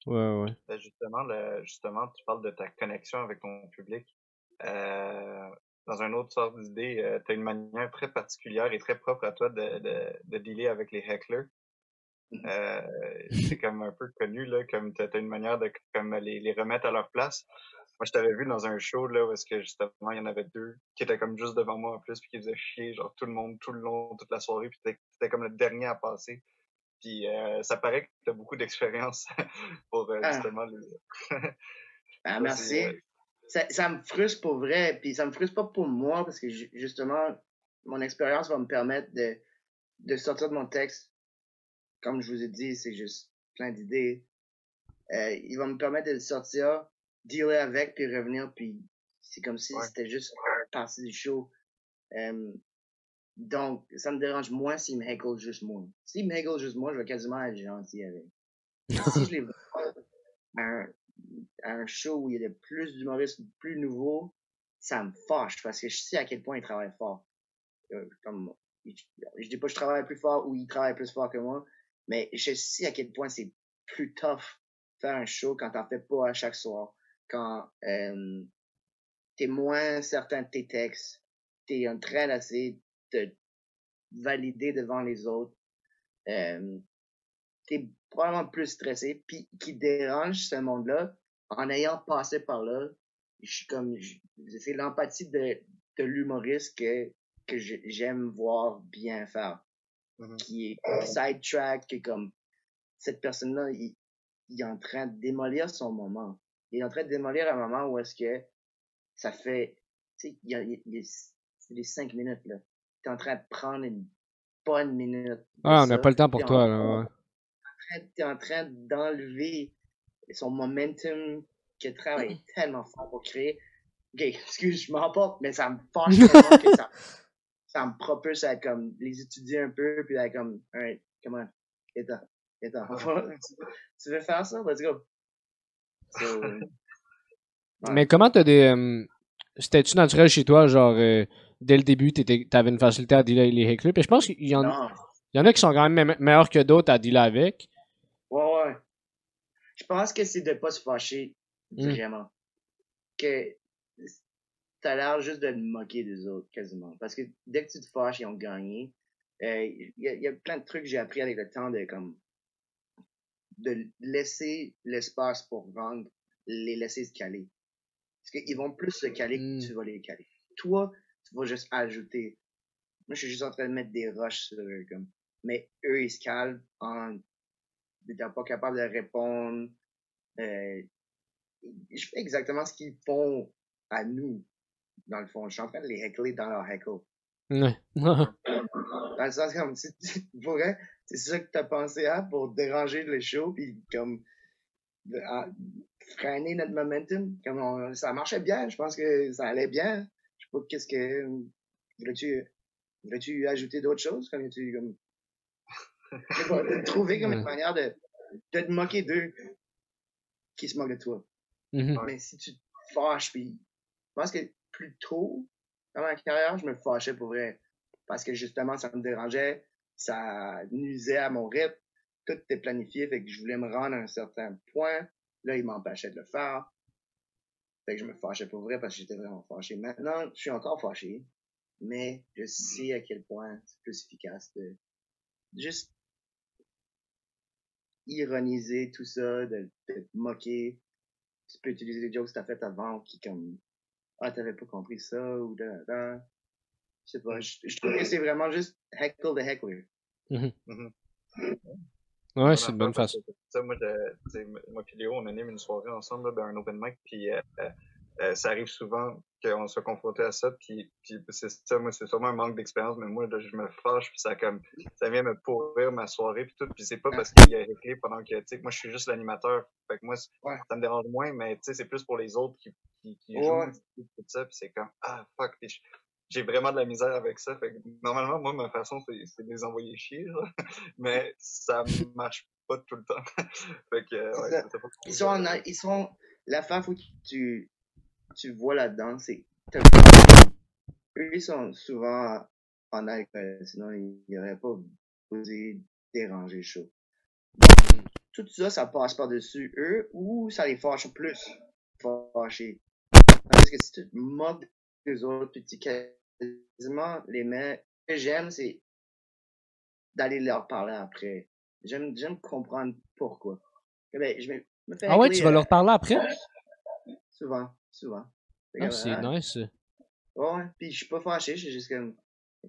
Ouais, ouais. Ben, justement, le, justement, tu parles de ta connexion avec ton public. Euh, dans un autre sorte d'idée, euh, tu as une manière très particulière et très propre à toi de, de, de dealer avec les hecklers. Euh, c'est comme un peu connu, là, comme tu as une manière de comme les, les remettre à leur place. Moi, je t'avais vu dans un show, là, où est-ce que justement, il y en avait deux qui étaient comme juste devant moi en plus, puis qui faisaient chier, genre, tout le monde, tout le long, toute la soirée, puis t'étais comme le dernier à passer. Puis euh, ça paraît que tu as beaucoup d'expérience [laughs] pour euh, Ah. justement les... [laughs] Ah, merci. Ça, ça me frustre pour vrai, puis ça me frustre pas pour moi parce que ju- justement, mon expérience va me permettre de, de sortir de mon texte. Comme je vous ai dit, c'est juste plein d'idées. Euh, il va me permettre de le sortir dealer avec, puis revenir, puis c'est comme si Ouais. c'était juste une partie du show. Euh, donc, ça me dérange moins s'il me heckle juste moi. S'il me heckle juste moi, je vais quasiment être gentil avec. [laughs] si je les vois à un, à un show où il y a de plus d'humoristes plus nouveaux, ça me fâche parce que je sais à quel point ils travaillent fort. Euh, comme, je, je dis pas que je travaille plus fort ou ils travaillent plus fort que moi, mais je sais à quel point c'est plus tough faire un show quand t'en fais pas à chaque soir. Quand euh, t'es moins certain de tes textes, t'es en train d'essayer de valider devant les autres. Euh, t'es probablement plus stressé, puis qui dérange ce monde-là, en ayant passé par là, je suis comme, c'est l'empathie de, de l'humoriste que, que j'aime voir bien faire. Mhm. Qui est sidetrack, qui est comme, cette personne-là, il, il est en train de démolir son moment. Il est en train de démolir un moment où est-ce que ça fait, tu sais, il y a, il y a- il y a- c'est les cinq minutes, là. T'es en train de prendre une bonne minute. Ah, on n'a pas le temps pour toi, en- là. ouais. t'es en train d'enlever son momentum qu'il travaille [laughs] tellement fort pour créer. Ok, [laughs] excuse, je m'emporte, mais ça me [laughs] fâche tellement que ça, ça me propulse à comme les étudier un peu, puis à comme, alright, comment, étant, étant, tu veux faire ça? Let's go. So, Ouais. Mais comment t'as des. euh, C'était-tu naturel chez toi, genre, euh, dès le début, t'avais une facilité à dealer les hecklers? Puis je pense qu'il y, en- y en a qui sont quand même me- meilleurs que d'autres à dealer avec. Ouais, ouais. Je pense que c'est de pas se fâcher, Mm. vraiment. Que t'as l'air juste de te moquer des autres, quasiment. Parce que dès que tu te fâches, ils ont gagné. Euh, Il y, y a plein de trucs que j'ai appris avec le temps de comme de laisser l'espace pour vendre, les laisser se caler. Parce qu'ils vont plus se caler que tu vas les caler. Toi, tu vas juste ajouter. Moi, je suis juste en train de mettre des roches sur eux, comme. Mais eux, ils se calent en n'étant pas capable de répondre. Euh, je fais exactement ce qu'ils font à nous, dans le fond. Je suis en train de les heckler dans leur heckle. Ouais. [laughs] Dans le sens comme, si tu pourrais, c'est ça que t'as pensé à pour déranger le show, puis comme, à- freiner notre momentum. Comme on- ça marchait bien, je pense que ça allait bien. Je sais pas qu'est-ce que, voulais-tu, voulais-tu ajouter d'autres choses? Comme tu, comme, pas, trouver comme une manière de, de te moquer d'eux qui se moquent de toi. Mhm. Mais si tu te fâches, puis je pense que plus tôt dans ma carrière, je me fâchais pour vrai. Parce que justement, ça me dérangeait, ça nuisait à mon rythme, tout était planifié, fait que je voulais me rendre à un certain point. Là, il m'empêchait de le faire. Fait que je me fâchais pour vrai parce que j'étais vraiment fâché. Maintenant, je suis encore fâché, mais je sais à quel point c'est plus efficace de juste ironiser tout ça, de, te moquer. Tu peux utiliser des jokes que t'as fait avant qui comme ah t'avais pas compris ça ou da da. Je sais pas, je, je trouve que c'est vraiment juste heckle the heckler. Ouais, c'est une bonne façon. Ça, moi, je- moi puis Léo, on anime une soirée ensemble là, d'un open mic, puis euh, euh, euh, ça arrive souvent qu'on soit confronté à ça, puis, puis c'est ça, moi, c'est sûrement un manque d'expérience, mais moi, là, je me fâche, puis ça comme, ça vient me pourrir ma soirée, puis tout, puis c'est pas parce qu'il y a réglé pendant que, tu sais, moi, je suis juste l'animateur, fait que moi, Ouais. ça me dérange moins, mais tu sais, c'est plus pour les autres qui, qui, qui Ouais. jouent, tout ça, puis c'est comme, ah, fuck, je- j'ai vraiment de la misère avec ça, fait que normalement, moi, ma façon, c'est c'est de les envoyer chier, là. [laughs] mais ça marche pas tout le temps. [laughs] fait que, euh, ouais, pas Ils sont en, ils sont, l'affaire faut que tu, tu vois là-dedans, c'est, eux, ils sont souvent en alcool, sinon ils n'auraient pas osé déranger show. Tout ça, ça passe par-dessus eux ou ça les fâche plus fâcher. Parce que si tu te moques des autres, puis tu quasiment les mets, ce que j'aime, c'est d'aller leur parler après. J'aime, j'aime comprendre pourquoi. Eh ben, je me, me fais Ah ouais, tu vas euh, leur parler après? Souvent, souvent. Fait Ah, que, c'est euh, nice. Ouais. Puis je suis pas fâché, je suis juste comme,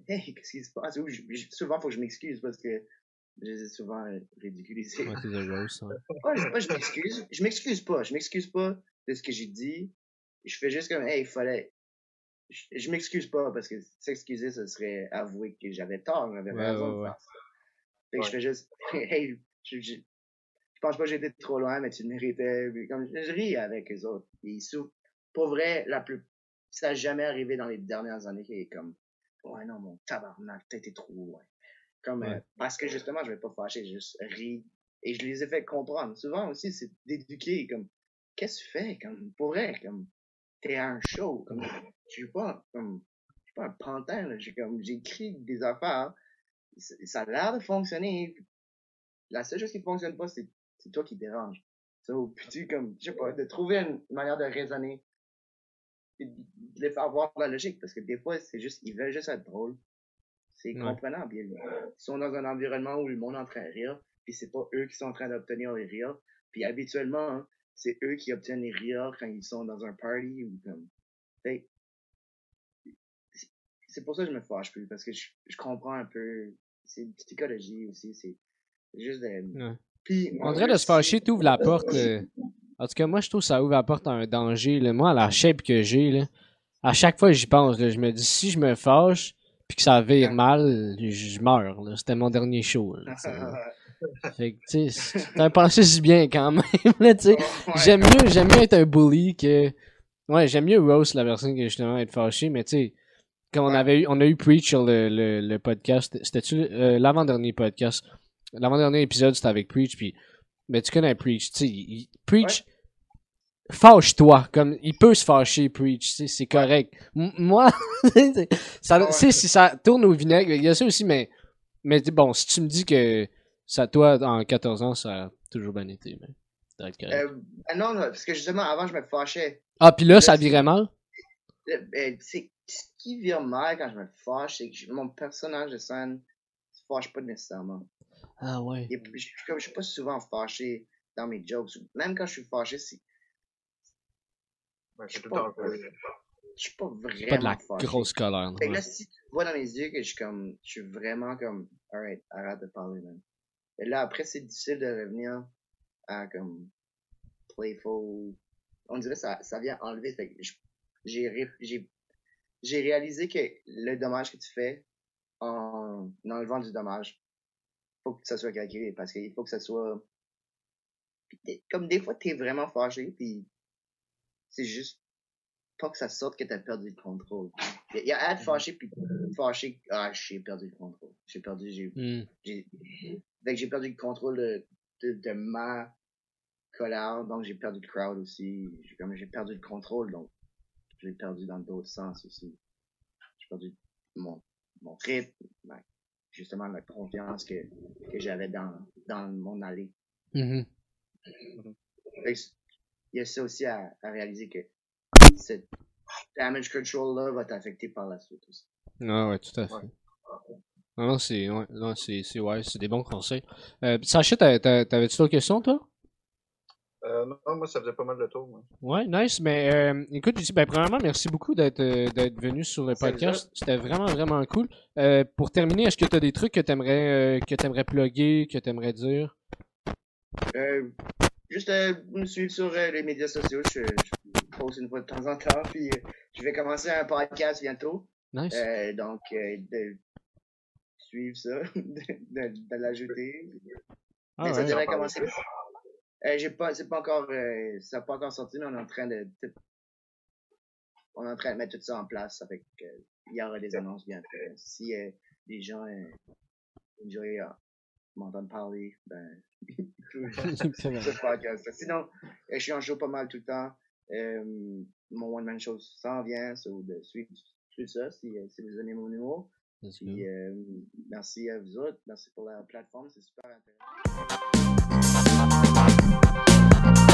hey, qu'est-ce qui se passe? Ou je- je- souvent, faut que je m'excuse parce que je les ai souvent euh, ridiculisés. Ouais, [laughs] je, je m'excuse. Je m'excuse pas. Je m'excuse pas de ce que j'ai dit. Je fais juste comme, hey, il fallait. Je, je m'excuse pas parce que s'excuser, ce serait avouer que j'avais tort, j'avais Ouais, raison ouais, de faire ça. Fait que je fais juste, [laughs] hey, je, je, je pense pas que j'étais trop loin, mais tu le méritais. Comme, je ris avec les autres. Ils souffrent. Pour vrai, la plus, ça n'a jamais arrivé dans les dernières années qu'il est comme, ouais, non, mon tabarnak, été trop loin. Comme, euh, parce que justement, je vais pas fâcher, je juste ris. Et je les ai fait comprendre. Souvent aussi, c'est d'éduquer, comme, qu'est-ce que tu fais? Comme, pour vrai, comme, t'es un show. Comme, je suis pas, comme, je suis pas un pantin. J'ai comme, j'écris des affaires. Ça a l'air de fonctionner. La seule chose qui fonctionne pas, c'est, c'est toi qui dérange. So, tu, comme, je sais pas, de trouver une manière de raisonner. Et de les faire voir la logique. Parce que des fois, c'est juste, ils veulent juste être drôles. C'est Ouais. comprenable. Ils ils sont dans un environnement où le monde est en train de rire, puis c'est pas eux qui sont en train d'obtenir les rires. Puis habituellement, hein, c'est eux qui obtiennent les rires quand ils sont dans un party ou comme. Fait, c'est- pour ça que je me fâche plus, parce que je, je comprends un peu. C'est une psychologie aussi, c'est juste de. Ouais. Puis, On dirait de se fâcher, t'ouvres la porte. euh, En tout cas, moi, je trouve que ça ouvre la porte à un danger. Là. Moi, à la shape que j'ai, là, à chaque fois que j'y pense, là, je me dis, si je me fâche, puis que ça vire mal, je, meurs. C'était mon dernier show. là, [laughs] fait que, tu sais, pensé si bien quand même. [laughs] là. Ouais. J'aime mieux, j'aime mieux être un bully que. Ouais, j'aime mieux roast la personne que justement être fâché, mais tu sais, quand on avait eu, on a eu Preach sur le, le, le podcast, c'était-tu euh, l'avant-dernier podcast? L'avant-dernier épisode, c'était avec Preach, puis, mais tu connais Preach, tu sais, Preach, fâche-toi, comme, il peut se fâcher, Preach, tu sais, c'est correct. M- moi, [laughs] ça, Ouais. si ça tourne au vinaigre, il y a ça aussi, mais, mais bon, si tu me dis que ça, toi, en 14 ans, ça a toujours bien été, mais. Euh, ben non, non, parce que justement, avant, je me fâchais. Ah, puis là, ça virait mal? Euh, ben, c'est qui vient mal quand je me fâche, c'est que mon personnage de scène se fâche pas nécessairement. Ah ouais. Est- Je, je- suis pas souvent fâché dans mes jokes. Même quand je suis fâché, c'est, Ouais, je suis pas, un peu. je suis pas vraiment Pas de la fâché. grosse colère. Fait que ouais. là, si tu vois dans mes yeux que je suis comme, je suis vraiment comme, alright, arrête de parler, man. Et là, après, c'est difficile de revenir à comme, playful. On dirait que ça, ça vient enlever. Fait que j'ai, j'ai, réalisé que le dommage que tu fais en enlevant du dommage, faut que ça soit calculé parce qu'il faut que ça soit, comme des fois, t'es vraiment fâché puis c'est juste pas que ça sorte que t'as perdu le contrôle. Il y a- être fâché puis fâché, ah, j'ai perdu le contrôle. J'ai perdu, j'ai, fait que j'ai perdu le contrôle de, de, de ma colère, donc j'ai perdu le crowd aussi. J'ai perdu le contrôle, donc j'ai perdu dans d'autres sens aussi. J'ai perdu mon, mon rythme, justement la confiance que, que j'avais dans, dans mon allée. Que c- Il y a ça aussi à, à réaliser que ce damage control là va t'affecter par la suite aussi. Ah ouais, tout à fait. Ouais. Non, non, c'est ouais, non, c'est ouais, des bons conseils. Euh, Sacha, t'avais-tu d'autres questions, toi? Euh, non, moi, ça faisait pas mal de tour. Moi. Ouais, nice. Mais euh, écoute, Lucie, ben, premièrement, merci beaucoup d'être euh, d'être venu sur le podcast. C'était vraiment, vraiment cool. Euh, pour terminer, est-ce que tu as des trucs que tu aimerais, que t'aimerais plugger, que tu aimerais dire? Euh, juste euh, me suivre sur euh, les médias sociaux. Je, je poste une fois de temps en temps. Puis euh, je vais commencer un podcast bientôt. Nice. Euh, donc, euh, de suivre ça, [laughs] de, de, de l'ajouter. Ah Mais ça ouais. devrait commencer. Euh, j'ai pas, c'est pas encore, euh, ça n'a pas encore sorti, mais on est en train de, tout- on est en train de mettre tout ça en place. Ça fait que, euh, il y aura des annonces bientôt. Si euh, les gens euh, enjoy, euh, m'entendent parler, ben, [laughs] ce podcast. Sinon, euh, je suis en show pas mal tout le temps. Euh, mon one man show s'en vient, so de suivre, suivre ça si, si vous aimez mon numéro. Puis, euh, merci à vous autres, merci pour la plateforme, c'est super intéressant. Thank you.